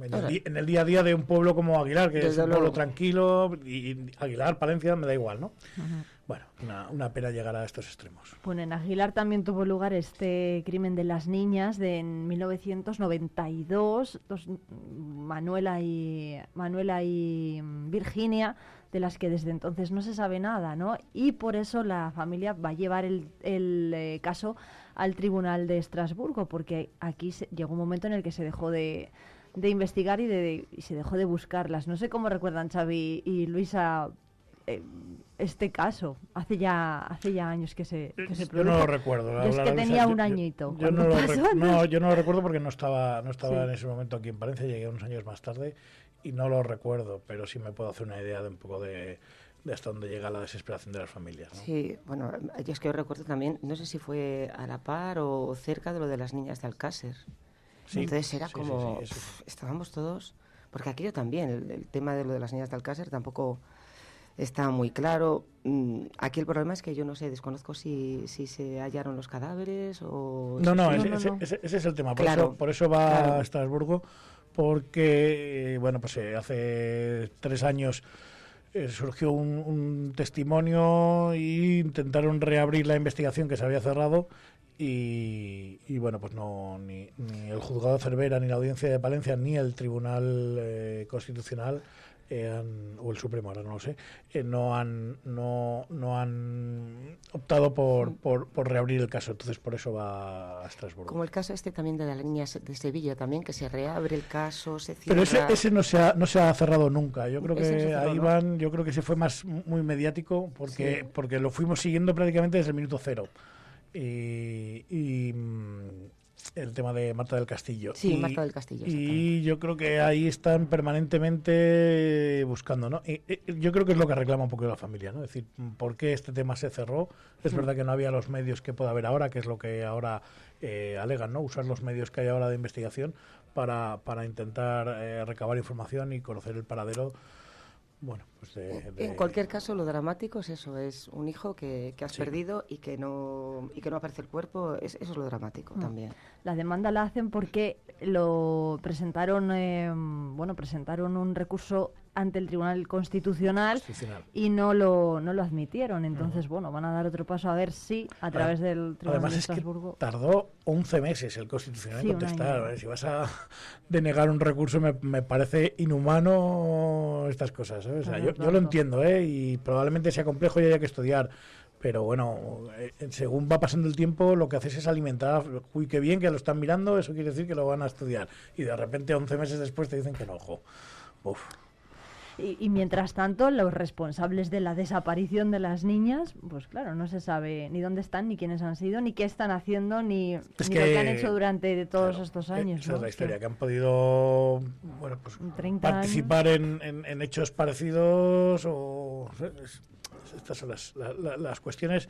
en, el, en, el, día a día de un pueblo como Aguilar, que Desde es un luego. pueblo tranquilo, y, y Aguilar, Palencia, me da igual, ¿no? Uh -huh. Bueno, una, pena llegar a estos extremos. Bueno, en Aguilar también tuvo lugar este crimen de las niñas de en 1992, dos, Manuela y Manuela y Virginia, de las que desde entonces no se sabe nada, ¿no? Y por eso la familia va a llevar el, el eh, caso al Tribunal de Estrasburgo, porque aquí se, llegó un momento en el que se dejó de de investigar y, de, y se dejó de buscarlas. No sé cómo recuerdan Xavi y Luisa eh, este caso hace ya hace ya años que se que se yo no lo recuerdo la, es que tenía un añito yo, yo no, lo no, yo no lo recuerdo porque no estaba no estaba sí. en ese momento aquí en Palencia llegué unos años más tarde y no lo recuerdo pero sí me puedo hacer una idea de un poco de, de hasta dónde llega la desesperación de las familias ¿no? sí bueno yo es que yo recuerdo también no sé si fue a la par o cerca de lo de las niñas de Alcácer sí, entonces era sí, como pff, estábamos todos porque aquello también el, el tema de lo de las niñas de Alcácer tampoco está muy claro. Mm, aquí el problema es que yo no sé, desconozco si, si se hallaron los cadáveres o... No, no, ese, no, no. Ese, ese, es el tema. Por, claro, eso, por eso va claro. a Estrasburgo, porque, bueno, pues eh, hace tres años eh, surgió un, un, testimonio e intentaron reabrir la investigación que se había cerrado y, y bueno, pues no, ni, ni, el juzgado de Cervera, ni la audiencia de Palencia, ni el Tribunal eh, Constitucional eh, han, o el Supremo, ahora no lo sé, eh, no, han, no, no han optado por, por, por, reabrir el caso, entonces por eso va a Estrasburgo. Como el caso este también de la línea de Sevilla, también que se reabre el caso, se cierra... Pero ese, ese no, se ha, no se ha cerrado nunca. Yo creo que ahí van, yo creo que ese fue más muy mediático porque, porque lo fuimos siguiendo prácticamente desde el minuto cero. Y, y, mm, el tema de Marta del Castillo. Sí, Marta del Castillo. Y yo creo que ahí están permanentemente buscando, ¿no? Y, yo creo que es lo que reclama un poco la familia, ¿no? Es decir, ¿por qué este tema se cerró? Es verdad que no había los medios que pueda haber ahora, que es lo que ahora eh, alegan, ¿no? Usar los medios que hay ahora de investigación para, para intentar eh, recabar información y conocer el paradero bueno, pues En cualquier caso, lo dramático es eso, es un hijo que, que has perdido y que no y que no aparece el cuerpo, es, eso es lo dramático mm. también. La demanda la hacen porque lo presentaron, eh, bueno, presentaron un recurso ante el Tribunal Constitucional, y no lo, no lo admitieron. Entonces, bueno, van a dar otro paso a ver si a través del Tribunal de Estrasburgo... tardó 11 meses el Constitucional en contestar. Si vas a denegar un recurso, me, me parece inhumano estas cosas. yo, yo, lo entiendo, ¿eh? y probablemente sea complejo y haya que estudiar pero bueno, eh, según va pasando el tiempo, lo que haces es alimentar, uy, qué bien que lo están mirando, eso quiere decir que lo van a estudiar. Y de repente, 11 meses después, te dicen que no, ojo. Uf. Y, mientras tanto, los responsables de la desaparición de las niñas, pues claro, no se sabe ni dónde están, ni quiénes han sido, ni qué están haciendo, ni, lo que han hecho durante todos estos eh, años. Esa es la historia, que han podido bueno, pues, participar en, en, hechos parecidos o... Estas son las, las cuestiones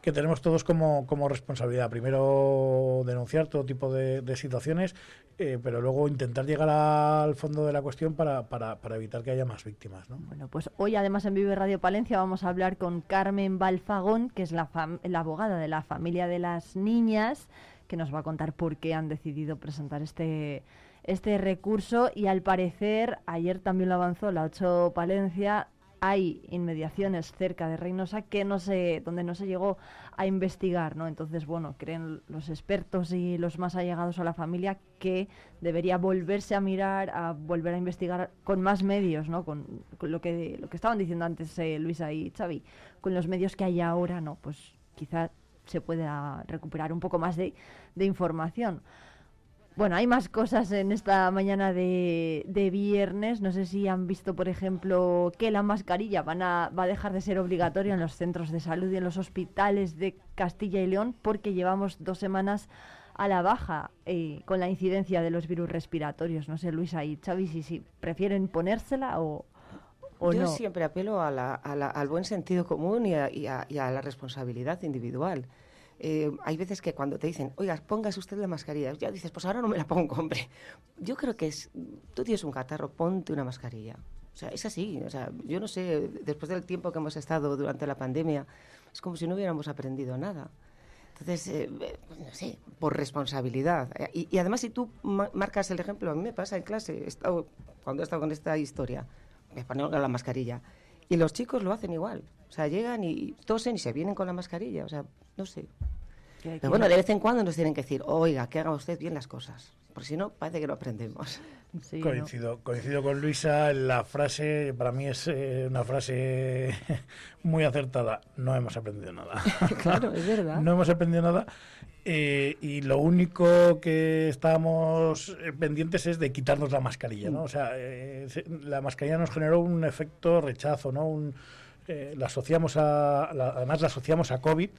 que tenemos todos como, como responsabilidad. Primero denunciar todo tipo de, situaciones, eh, pero luego intentar llegar al fondo de la cuestión para, para, para evitar que haya más víctimas. ¿no? Bueno, pues hoy además en Vive Radio Palencia vamos a hablar con Carmen Balfagón, que es la, la abogada de la familia de las niñas, que nos va a contar por qué han decidido presentar este este recurso y al parecer ayer también lo avanzó la 8 Palencia hay inmediaciones cerca de Reynosa que no se, donde no se llegó a investigar, ¿no? Entonces, bueno, creen los expertos y los más allegados a la familia que debería volverse a mirar, a volver a investigar con más medios, ¿no? Con, lo que lo que estaban diciendo antes eh, Luisa y Xavi, con los medios que hay ahora, ¿no? Pues quizá se pueda recuperar un poco más de, de información. Bueno, hay más cosas en esta mañana de, viernes. No sé si han visto, por ejemplo, que la mascarilla van a, va a dejar de ser obligatoria en los centros de salud y en los hospitales de Castilla y León porque llevamos dos semanas a la baja eh, con la incidencia de los virus respiratorios. No sé, Luisa y Xavi, si, prefieren ponérsela o, o Yo siempre apelo al buen sentido común y a la responsabilidad individual. Eh, hay veces que cuando te dicen, oiga, póngase usted la mascarilla, ya dices, pues ahora no me la pongo, hombre. Yo creo que es, tú tienes un catarro, ponte una mascarilla. O sea, es así. O sea, yo no sé, después del tiempo que hemos estado durante la pandemia, es como si no hubiéramos aprendido nada. Entonces, eh, pues no sé, por responsabilidad. Y, además, si tú marcas el ejemplo, a mí me pasa en clase, he estado, cuando he estado con esta historia, me pongo la mascarilla. Y los chicos lo hacen igual. O sea, llegan y tosen y se vienen con la mascarilla. O sea, no sé. Pero bueno, de vez en cuando nos tienen que decir, oiga, que haga usted bien las cosas. Porque si no, parece que no aprendemos. coincido, coincido con Luisa. La frase, para mí es eh, una frase muy acertada. No hemos aprendido nada. claro, es verdad. no hemos aprendido nada. Eh, y lo único que estamos eh, pendientes es de quitarnos la mascarilla, ¿no? O sea, la mascarilla nos generó un efecto rechazo, ¿no? Un, eh, la asociamos a, además la asociamos a COVID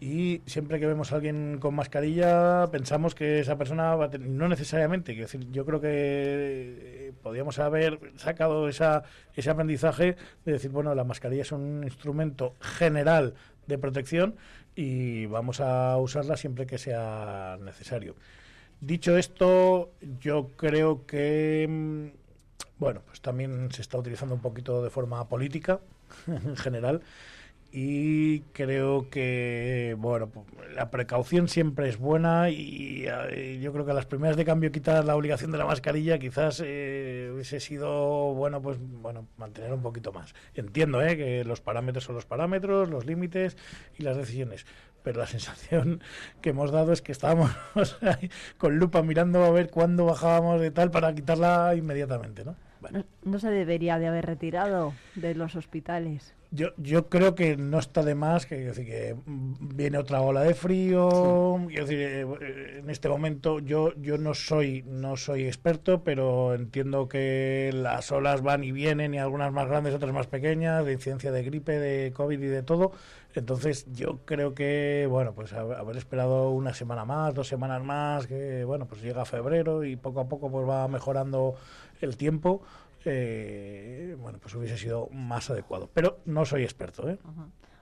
y siempre que vemos a alguien con mascarilla pensamos que esa persona va a tener, no necesariamente, decir, yo creo que eh, podríamos haber sacado esa, ese aprendizaje de decir, bueno, la mascarilla es un instrumento general de protección y vamos a usarla siempre que sea necesario. Dicho esto, yo creo que, mm, bueno, pues también se está utilizando un poquito de forma política, en general. Y creo que, bueno, pues, la precaución siempre es buena y, eh, yo creo que a las primeras de cambio quitar la obligación de la mascarilla quizás eh, hubiese sido, bueno, pues bueno, mantener un poquito más. Entiendo eh, que los parámetros son los parámetros, los límites y las decisiones, pero la sensación que hemos dado es que estábamos con lupa mirando a ver cuándo bajábamos de tal para quitarla inmediatamente, ¿no? No, se debería de haber retirado de los hospitales. yo, yo creo que no está de más, que, decir, que viene otra ola de frío. decir, eh, en este momento yo, yo no soy no soy experto, pero entiendo que las olas van y vienen, y algunas más grandes, otras más pequeñas, de incidencia de gripe, de COVID y de todo. Entonces yo creo que, bueno, pues haber esperado una semana más, dos semanas más, que bueno, pues llega febrero y poco a poco pues va mejorando el tiempo eh, bueno, pues hubiese sido más adecuado. Pero no soy experto, ¿eh?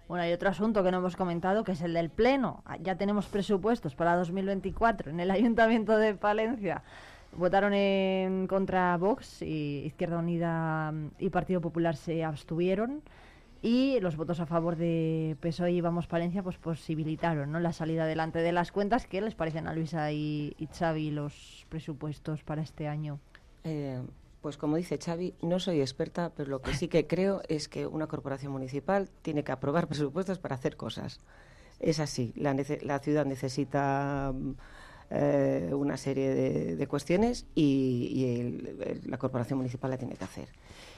Bueno, hay otro asunto que no hemos comentado, que es el del Pleno. Ah, ya tenemos presupuestos para 2024 en el Ayuntamiento de Palencia. Votaron en contra Vox y Izquierda Unida y Partido Popular se abstuvieron y los votos a favor de PSOE y Vamos Palencia pues posibilitaron ¿no? la salida adelante de las cuentas. ¿Qué les parecen a Luisa y, y Xavi los presupuestos para este año? Eh, pues como dice Xavi, no soy experta, pero lo que sí que creo es que una corporación municipal tiene que aprobar presupuestos para hacer cosas. Es así, la, la ciudad necesita eh, una serie de, cuestiones y, la corporación municipal la tiene que hacer.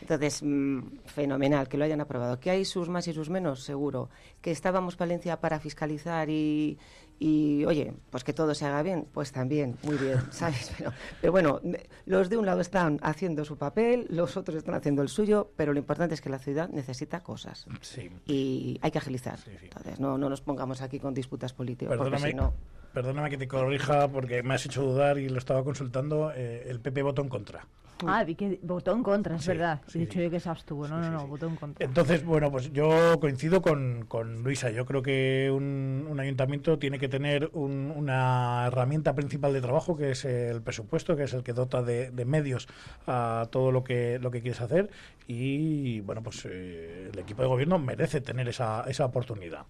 Entonces, mm, fenomenal que lo hayan aprobado. ¿Que hay sus más y sus menos? Seguro. ¿Que estábamos Palencia para fiscalizar y, y oye, pues que todo se haga bien, pues también, muy bien, ¿sabes? Pero, pero, bueno, los de un lado están haciendo su papel, los otros están haciendo el suyo, pero lo importante es que la ciudad necesita cosas. Sí. Y hay que agilizar. Entonces, no, no nos pongamos aquí con disputas políticas, porque si no... Perdóname que te corrija porque me has hecho dudar y lo estaba consultando. Eh, el PP votó en contra. Ah, vi que votó en contra, es verdad. He dicho yo que se abstuvo. No, no, no, votó en contra. Entonces, bueno, pues yo coincido con, con Luisa. Yo creo que un, un ayuntamiento tiene que tener una herramienta principal de trabajo, que es el presupuesto, que es el que dota de, medios a todo lo que, lo que quieres hacer. Y, bueno, pues eh, el equipo de gobierno merece tener esa, esa oportunidad.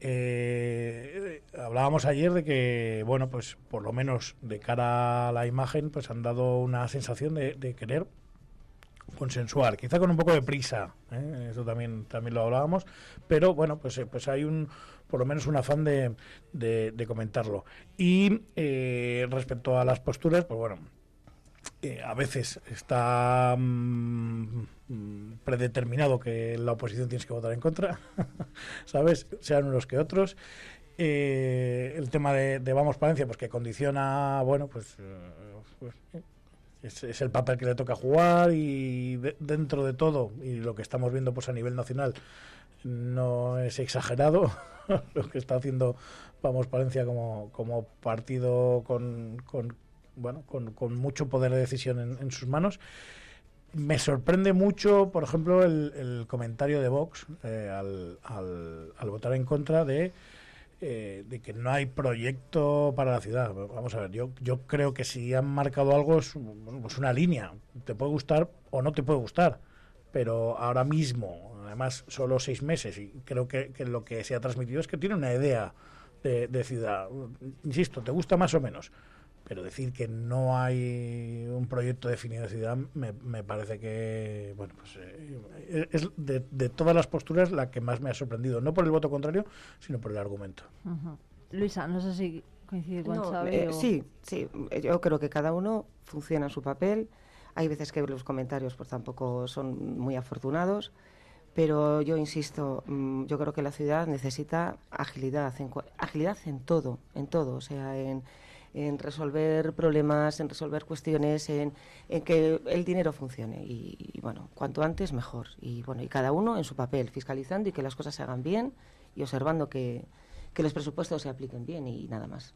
Eh, hablábamos ayer de que, bueno, pues por lo menos de cara a la imagen, pues han dado una sensación de, querer consensuar, quizá con un poco de prisa, ¿eh? eso también también lo hablábamos, pero bueno, pues eh, pues hay un por lo menos un afán de, de, comentarlo. Y eh, respecto a las posturas, pues bueno, a veces está mm, predeterminado que la oposición tienes que votar en contra, ¿sabes? Sean unos que otros. Eh, el tema de, Vamos Palencia, pues que condiciona, bueno, pues, eh, pues es, el papel que le toca jugar y dentro de todo, y lo que estamos viendo pues a nivel nacional, no es exagerado lo que está haciendo Vamos Palencia como, como partido con, con bueno, con, con, mucho poder de decisión en, sus manos. Me sorprende mucho, por ejemplo, el, comentario de Vox eh, al, al, votar en contra de, eh, de que no hay proyecto para la ciudad. Vamos a ver, yo, yo creo que si han marcado algo es una línea. Te puede gustar o no te puede gustar, pero ahora mismo, además, solo seis meses, y creo que, que lo que se ha transmitido es que tiene una idea de, de ciudad. Insisto, te gusta más o menos pero decir que no hay un proyecto definido de ciudad me, me parece que bueno pues eh, es de, de, todas las posturas la que más me ha sorprendido. No por el voto contrario sino por el argumento. Luisa no sé si coincide con Xavi eh, sí sí. Yo creo que cada uno funciona en su papel. Hay veces que los comentarios pues tampoco son muy afortunados pero yo insisto, mm, yo creo que la ciudad necesita agilidad, agilidad en todo, en todo, o sea, en, en resolver problemas, en resolver cuestiones, en, que el dinero funcione. Y, bueno, cuanto antes mejor. Y bueno, y cada uno en su papel, fiscalizando y que las cosas se hagan bien y observando que, que los presupuestos se apliquen bien y nada más.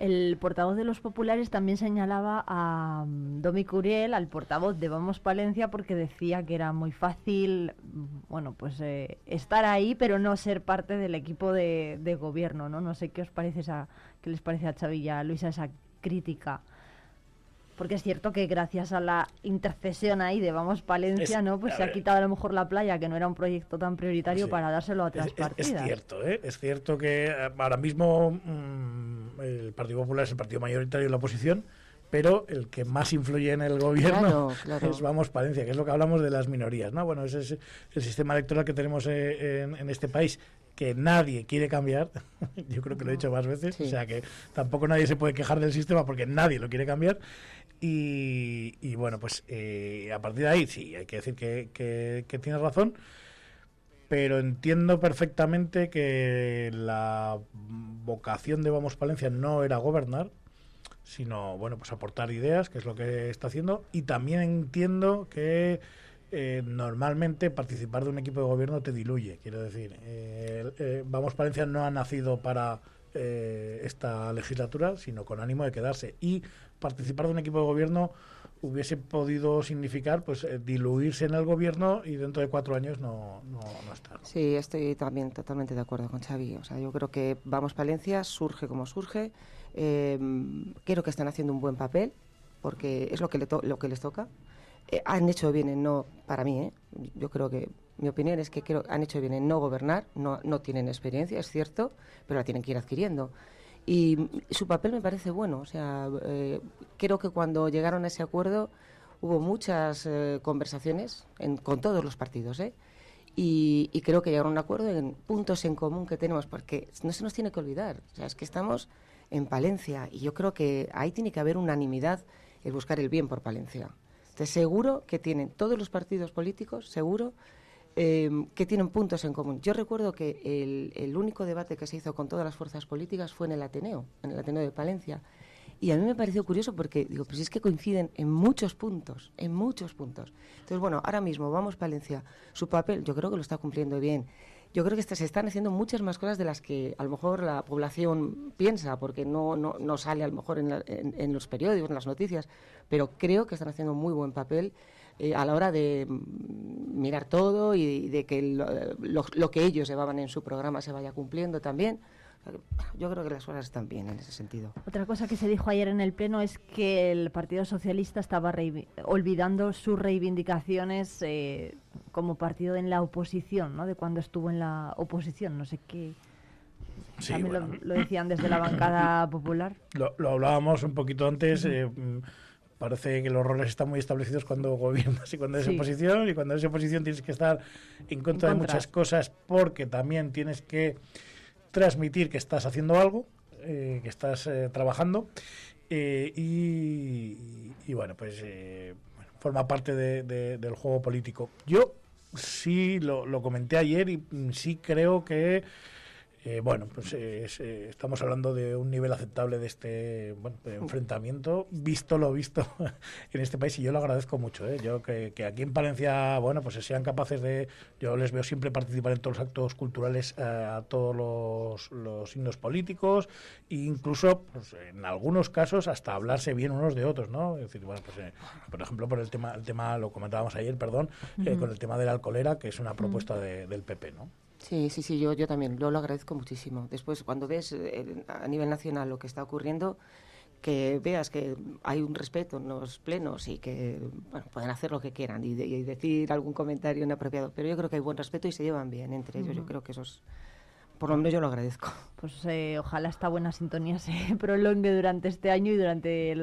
El portavoz de los populares también señalaba a mm, Domi Curiel, al portavoz de Vamos Palencia, porque decía que era muy fácil, mm, bueno, pues eh, estar ahí, pero no ser parte del equipo de, de, gobierno, ¿no? No sé qué os parece esa, qué les parece a Chavilla, Luisa, esa crítica porque es cierto que gracias a la intercesión ahí de Vamos Palencia, ¿no? Pues se ha quitado a lo mejor la playa, que no era un proyecto tan prioritario para dárselo a otras partidas. Es, cierto, ¿eh? Es cierto que eh, ahora mismo mm, el Partido Popular es el partido mayoritario de la oposición, pero el que más influye en el gobierno es Vamos Palencia, que es lo que hablamos de las minorías, ¿no? Bueno, ese es el sistema electoral que tenemos eh, en, este país que nadie quiere cambiar, yo creo que lo he dicho más veces, o sea que tampoco nadie se puede quejar del sistema porque nadie lo quiere cambiar, y, bueno, pues eh, a partir de ahí sí, hay que decir que, que, tienes razón. pero entiendo perfectamente que la vocación de Vamos Palencia no era gobernar, sino bueno, pues aportar ideas, que es lo que está haciendo, y también entiendo que eh, normalmente participar de un equipo de gobierno te diluye, quiero decir, eh, eh, Vamos Palencia no ha nacido para esta legislatura, sino con ánimo de quedarse, y participar de un equipo de gobierno hubiese podido significar pues diluirse en el gobierno y dentro de cuatro años no, no, no, estar. Sí, estoy también totalmente de acuerdo con Xavi. O sea, yo creo que Vamos Palencia surge como surge. creo que están haciendo un buen papel porque es lo que, le lo que les toca. Eh, han hecho bien en no, para mí, ¿eh? yo creo que mi opinión es que creo, han hecho bien en no gobernar, no, no tienen experiencia, es cierto, pero la tienen que ir adquiriendo. Y su papel me parece bueno, o sea, eh, creo que cuando llegaron a ese acuerdo hubo muchas conversaciones con todos los partidos, ¿eh? Y, creo que llegaron a un acuerdo en puntos en común que tenemos, porque no se nos tiene que olvidar, es que estamos en Palencia y yo creo que ahí tiene que haber unanimidad en buscar el bien por Palencia seguro que tienen todos los partidos políticos, seguro em, que tienen puntos en común. Yo recuerdo que el, único debate que se hizo con todas las fuerzas políticas fue en el Ateneo, en el Ateneo de Palencia. Y a mí me pareció curioso porque, digo, pues es que coinciden en muchos puntos, en muchos puntos. Entonces, bueno, ahora mismo vamos Palencia, su papel yo creo que lo está cumpliendo bien yo creo que se están haciendo muchas más cosas de las que a lo mejor la población piensa, porque no, no, no sale a lo mejor en, en, los periódicos, en las noticias, pero creo que están haciendo muy buen papel eh, a la hora de mm, mirar todo y, de que lo, lo, que ellos llevaban en su programa se vaya cumpliendo también. Yo creo que las cosas están bien en ese sentido. Otra cosa que se dijo ayer en el Pleno es que el Partido Socialista estaba olvidando sus reivindicaciones eh, como partido en la oposición, ¿no? De cuando estuvo en la oposición, no sé qué. También lo, decían desde la bancada popular. Lo, hablábamos un poquito antes. Eh, parece que los roles están muy establecidos cuando gobiernas y cuando eres oposición. Y cuando eres oposición tienes que estar en contra de muchas cosas porque también tienes que transmitir que estás haciendo algo, eh, que estás eh, trabajando eh, y, bueno, pues forma parte del juego político. Yo sí lo, lo comenté ayer y mm, sí creo que eh, bueno, pues eh, estamos hablando de un nivel aceptable de este bueno, enfrentamiento, visto lo visto en este país, y yo lo agradezco mucho. ¿eh? Yo que, aquí en Palencia, bueno, pues sean capaces de. Yo les veo siempre participar en todos los actos culturales a todos los, los signos políticos, e incluso, pues, en algunos casos, hasta hablarse bien unos de otros, ¿no? Es decir, bueno, pues, por ejemplo, por el tema, el tema, lo comentábamos ayer, perdón, con el tema de la alcoholera, que es una propuesta del PP, ¿no? Sí, sí, sí, yo, yo también lo, lo agradezco muchísimo. Después, cuando ves eh, a nivel nacional lo que está ocurriendo, que veas que hay un respeto en los plenos y que bueno, pueden hacer lo que quieran y, decir algún comentario inapropiado, pero yo creo que hay buen respeto y se llevan bien entre ellos. Yo creo que eso es, por lo menos yo lo agradezco. Pues eh, ojalá esta buena sintonía se prolongue durante este año y durante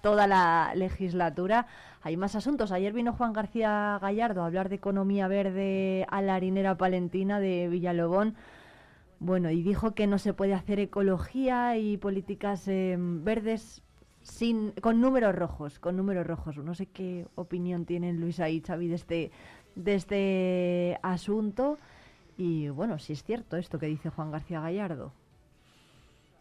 toda la legislatura. Hay más asuntos. Ayer vino Juan García Gallardo a hablar de economía verde a la harinera palentina de Villalobón. Bueno, y dijo que no se puede hacer ecología y políticas em, verdes sin, con números rojos, con números rojos. No sé qué opinión tienen Luisa y Xavi de este, de este asunto. Y bueno, si es cierto esto que dice Juan García Gallardo.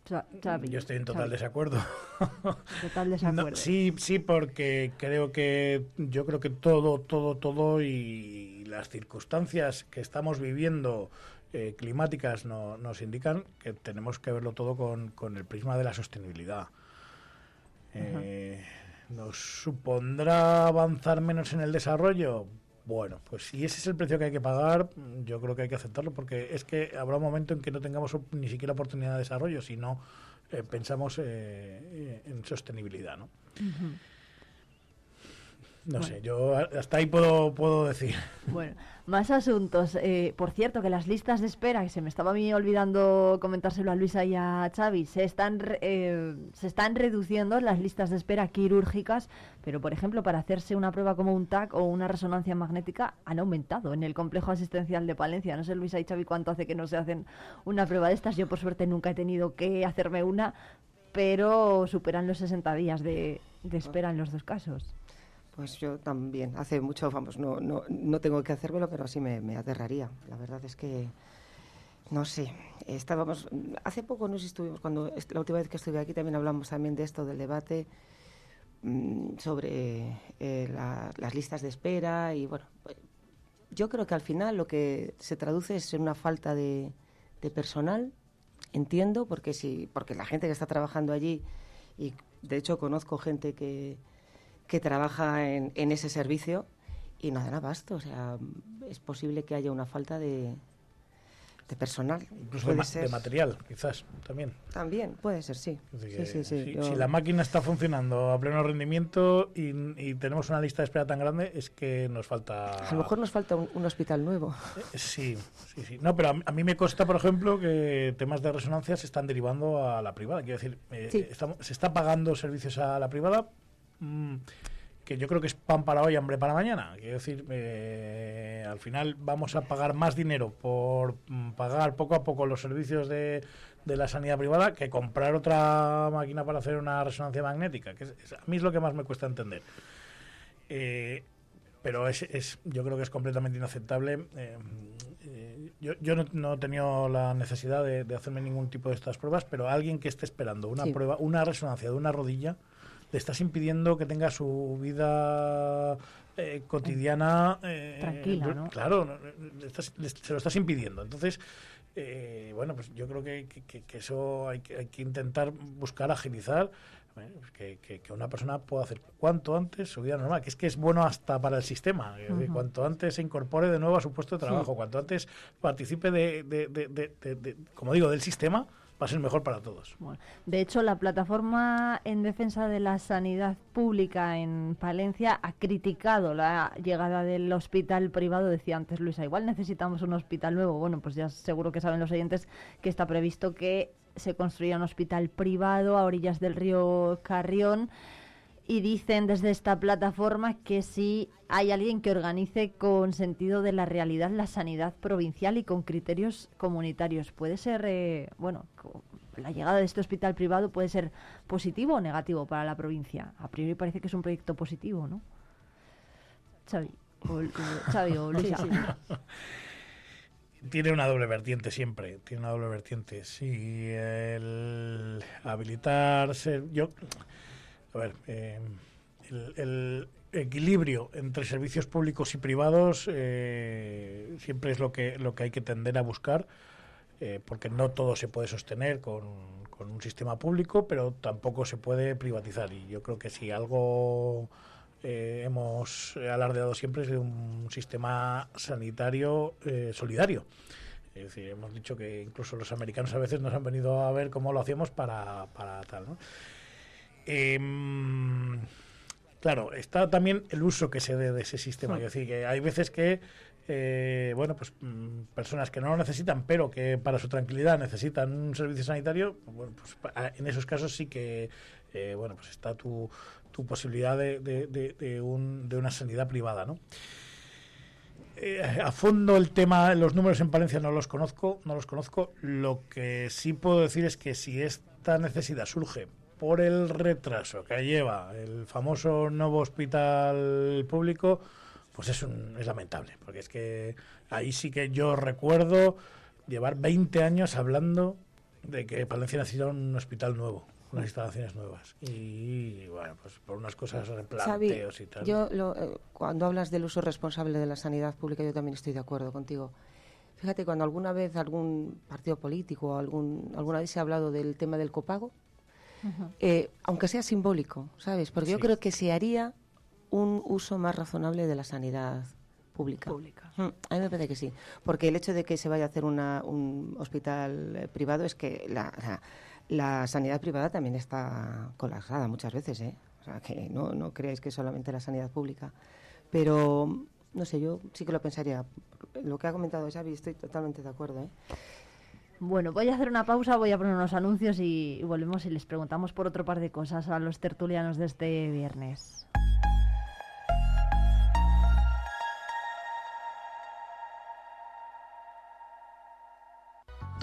Yo estoy en total desacuerdo. Total desacuerdo. sí, sí, porque creo que yo creo que todo, todo, todo y las circunstancias que estamos viviendo eh, climáticas no, nos indican que tenemos que verlo todo con, con el prisma de la sostenibilidad. Eh, ¿Nos supondrá avanzar menos en el desarrollo? Bueno, pues si ese es el precio que hay que pagar, yo creo que hay que aceptarlo porque es que habrá un momento en que no tengamos ni siquiera oportunidad de desarrollo si no eh, pensamos eh, en sostenibilidad, ¿no? No sé, yo hasta ahí puedo, puedo decir. Bueno, más asuntos. Eh, por cierto, que las listas de espera, que se me estaba a mí olvidando comentárselo a Luisa y a Xavi, se están, eh, se están reduciendo las listas de espera quirúrgicas, pero por ejemplo, para hacerse una prueba como un TAC o una resonancia magnética, han aumentado en el complejo asistencial de Palencia. No sé, Luisa y Xavi, cuánto hace que no se hacen una prueba de estas. Yo, por suerte, nunca he tenido que hacerme una, pero superan los 60 días de, de espera en los dos casos. Pues yo también. Hace mucho, vamos, no, no, no tengo que hacérmelo, pero sí me, me aterraría. La verdad es que, no sé, estábamos, hace poco no sé si estuvimos, cuando la última vez que estuve aquí también hablamos también de esto, del debate mm, sobre eh, las listas de espera y bueno, yo creo que al final lo que se traduce es en una falta de, de personal, entiendo, porque sí, porque la gente que está trabajando allí, y de hecho conozco gente que que trabaja en, en ese servicio y no dan abasto. O sea, es posible que haya una falta de, de personal. Incluso de, material, quizás, también. También, puede ser, sí. sí, sí, sí si, la máquina está funcionando a pleno rendimiento y, tenemos una lista de espera tan grande, es que nos falta... A lo mejor nos falta un, hospital nuevo. Eh, sí, sí, sí. No, pero a, mí me consta, por ejemplo, que temas de resonancia se están derivando a la privada. Quiero decir, eh, se está pagando servicios a la privada Mm, que yo creo que es pan para hoy, hambre para mañana. Quiero decir, eh, al final vamos a pagar más dinero por mm, pagar poco a poco los servicios de, de, la sanidad privada que comprar otra máquina para hacer una resonancia magnética, que a mí es lo que más me cuesta entender. Eh, pero es, es, yo creo que es completamente inaceptable. Eh, yo, yo no, he tenido la necesidad de, de, hacerme ningún tipo de estas pruebas, pero alguien que esté esperando una prueba, una resonancia de una rodilla, le estás impidiendo que tenga su vida eh, cotidiana eh, tranquila, ¿no? Claro, se lo estás impidiendo. Entonces, eh, bueno, pues yo creo que, eso hay que, hay que intentar buscar agilizar. Que, una persona pueda hacer cuanto antes su vida normal, que es que es bueno hasta para el sistema, cuanto antes se incorpore de nuevo a su puesto de trabajo, cuanto antes participe de, como digo, del sistema, va a ser mejor para todos. de hecho, la plataforma en defensa de la sanidad pública en Palencia ha criticado la llegada del hospital privado. Decía antes Luisa, igual necesitamos un hospital nuevo. Bueno, pues ya seguro que saben los oyentes que está previsto que se construya un hospital privado a orillas del río Carrión y dicen desde esta plataforma que si hay alguien que organice con sentido de la realidad la sanidad provincial y con criterios comunitarios. Puede ser, eh, bueno, la llegada de este hospital privado puede ser positivo o negativo para la provincia. A priori parece que es un proyecto positivo, ¿no? Xavi o, Luisa. tiene una doble vertiente siempre, tiene una doble vertiente. Sí, el habilitarse, yo a ver, eh, el, equilibrio entre servicios públicos y privados eh, siempre es lo que, lo que hay que tender a buscar, eh, porque no todo se puede sostener con, un sistema público, pero tampoco se puede privatizar. Y yo creo que si algo hemos alardeado siempre es de un sistema sanitario solidario. Es decir, hemos dicho que incluso los americanos a veces nos han venido a ver cómo lo hacíamos para, para tal. ¿no? Em, claro, está también el uso que se dé de ese sistema. Es decir, que hay veces que, eh, bueno, pues mm, personas que no lo necesitan, pero que para su tranquilidad necesitan un servicio sanitario, bueno, pues en esos casos sí que, eh, bueno, pues está tu, tu posibilidad de, de, un, de una sanidad privada, ¿no? Eh, a fondo el tema, los números en Palencia no los conozco, no los conozco. Lo que sí puedo decir es que si esta necesidad surge por el retraso que lleva el famoso nuevo hospital público, pues es, un, es lamentable, porque es que ahí sí que yo recuerdo llevar 20 años hablando de que Palencia necesita un hospital nuevo, unas instalaciones nuevas. Y bueno, pues por unas cosas, planteos y tal. Yo, eh, cuando hablas del uso responsable de la sanidad pública, yo también estoy de acuerdo contigo. Fíjate, cuando alguna vez algún partido político, algún, alguna vez se ha hablado del tema del copago, eh, aunque sea simbólico, ¿sabes? Porque yo creo que se haría un uso más razonable de la sanidad pública. Mm, a mí me parece que sí, porque el hecho de que se vaya a hacer un hospital eh, privado es que la, sanidad privada también está colapsada muchas veces, ¿eh? O sea, que no, no creáis que solamente la sanidad pública. Pero, no sé, yo sí que lo pensaría. Lo que ha comentado Xavi, estoy totalmente de acuerdo, ¿eh? Bueno, voy a hacer una pausa, voy a poner unos anuncios y, volvemos y les preguntamos por otro par de cosas a los tertulianos de este viernes.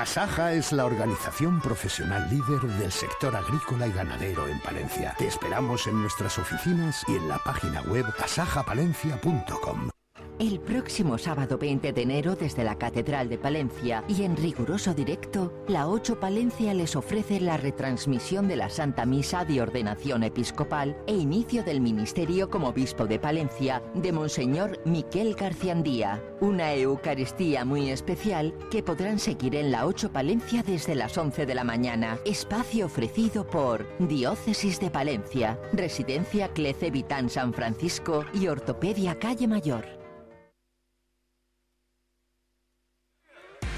Asaja es la organización profesional líder del sector agrícola y ganadero en Palencia. Te esperamos en nuestras oficinas y en la página web asajapalencia.com. El próximo sábado 20 de enero desde la Catedral de Palencia y en riguroso directo, la 8 Palencia les ofrece la retransmisión de la Santa Misa de Ordenación Episcopal e inicio del ministerio como obispo de Palencia de Monseñor Miquel Garciandía. Una Eucaristía muy especial que podrán seguir en la 8 Palencia desde las 11 de la mañana. Espacio ofrecido por Diócesis de Palencia, Residencia Clece Vitán San Francisco y Ortopedia Calle Mayor.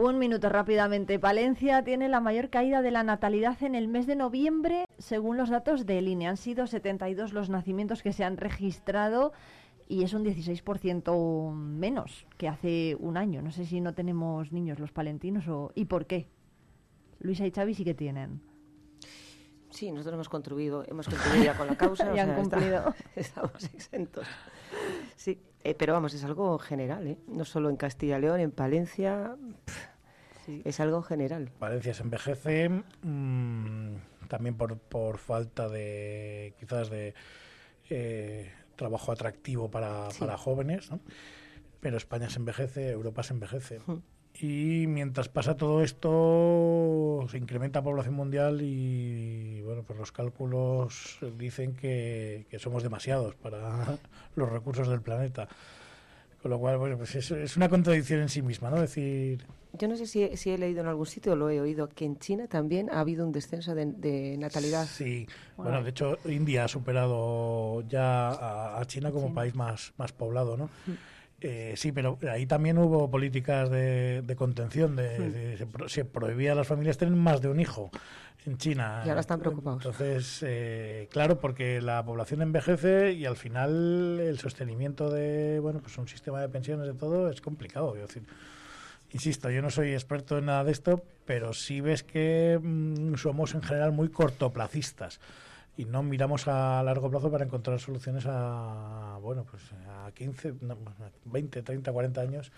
Un minuto rápidamente. Palencia tiene la mayor caída de la natalidad en el mes de noviembre, según los datos de INE. Han sido 72 los nacimientos que se han registrado y es un 16% menos que hace un año. No sé si no tenemos niños los palentinos o y por qué. Luisa y Xavi sí que tienen. Sí, nosotros hemos contribuido, hemos contribuido ya con la causa. y han cumplido. estamos exentos. Sí, eh, pero vamos, es algo general, ¿eh? No solo en Castilla y León, en Palencia. Es algo general. Valencia se envejece mm, también por, por falta de, quizás, de eh, trabajo atractivo para, para jóvenes, ¿no? pero España se envejece, Europa se envejece. Y mientras pasa todo esto, se incrementa la población mundial y, bueno, pues los cálculos dicen que, que somos demasiados para los recursos del planeta. Con lo cual, bueno, pues es, es una contradicción en sí misma, ¿no? Decir, Yo no sé si, si he leído en algún sitio o lo he oído, que en China también ha habido un descenso de, de natalidad. Sí, bueno, de hecho, India ha superado ya a, a China como China. país más, más poblado, ¿no? Eh, sí, pero ahí también hubo políticas de, de contención, de, de- se, pro- se prohibía a las familias tener más de un hijo en China. Y ahora están preocupados. Entonces, eh, claro, porque la población envejece y al final el sostenimiento de, bueno, pues un sistema de pensiones de todo es complicado. Quiero decir, insisto, yo no soy experto en nada de esto, pero sí ves que mm, somos en general muy cortoplacistas y no miramos a largo plazo para encontrar soluciones a, bueno, pues a 15, no, a 20, 30, 40 años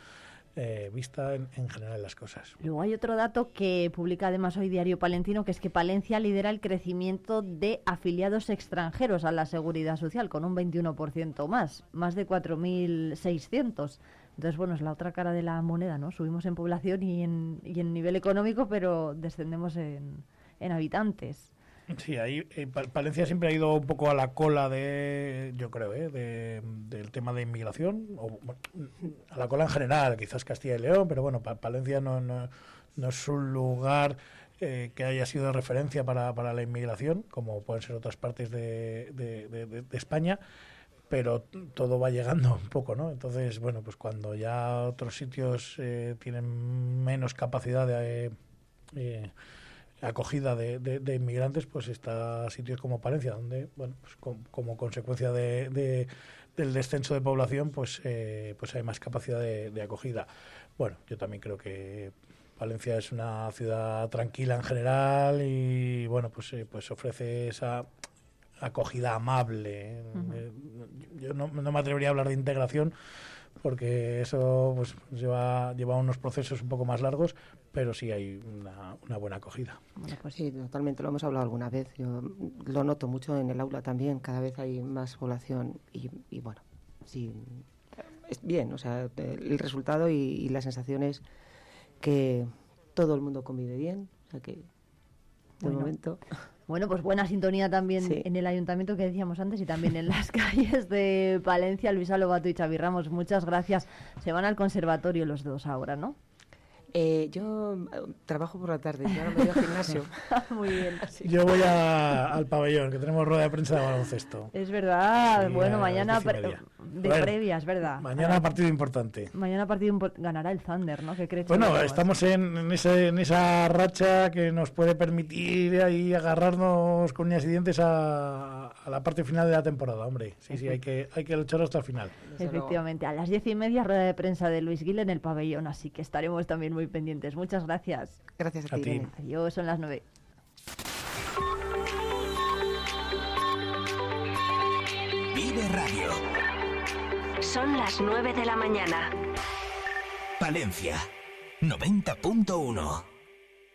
eh, vista en, en general las cosas. Luego hay otro dato que publica además hoy Diario Palentino, que es que Palencia lidera el crecimiento de afiliados extranjeros a la seguridad social, con un 21% más, más de 4.600. Entonces, bueno, es la otra cara de la moneda, ¿no? Subimos en población y en, y en nivel económico, pero descendemos en, en habitantes. Sí, ahí eh, Pa- Palencia siempre ha ido un poco a la cola de, yo creo, eh, de- del tema de inmigración, o a la cola en general, quizás Castilla y León, pero bueno, Pa- Palencia no, no, no es un lugar eh, que haya sido de referencia para, para la inmigración, como pueden ser otras partes de- de España, pero todo va llegando un poco, ¿no? Entonces, bueno, pues cuando ya otros sitios eh, tienen menos capacidad de... eh, acogida de, de- de inmigrantes, pues está sitios como Palencia, donde, bueno, pues com- como consecuencia de, de- del descenso de población, pues, eh, pues hay más capacidad de, acogida. Bueno, yo también creo que Valencia es una ciudad tranquila en general y, bueno, pues, eh, pues ofrece esa acogida amable. Eh, yo no, no me atrevería a hablar de integración porque eso pues lleva, lleva unos procesos un poco más largos, pero sí hay una, una buena acogida. pues sí, totalmente, lo hemos hablado alguna vez. Yo lo noto mucho en el aula también, cada vez hay más población y, y bueno, sí, es bien, o sea, el resultado y, y la sensación es que todo el mundo convive bien, o sea que de Bueno. momento... Bueno, pues buena sintonía también en el ayuntamiento que decíamos antes y también en las calles de Palencia. Luisa Lobato y Xavi Ramos, muchas gracias. Se van al conservatorio los dos ahora, ¿no? Eh, yo eh, trabajo por la tarde, yo no me voy al gimnasio. Muy bien. Yo voy al pabellón, que tenemos rueda de prensa de baloncesto. Es verdad. bueno, mañana de previa, es verdad. Mañana partido importante. Mañana partido ganará el Thunder, ¿no? ¿Qué crees bueno, estamos en, en, en, esa racha que nos puede permitir ahí agarrarnos con uñas y dientes a, a, la parte final de la temporada, hombre. Sí, sí, hay que, hay que luchar hasta el final. Efectivamente, a las diez y media rueda de prensa de Luis Gil en el pabellón, así que estaremos también muy pendientes. Muchas gracias. Gracias a, ti. Adiós, son las nueve. Vive Radio. Son las nueve de la mañana. Palencia, 90.1.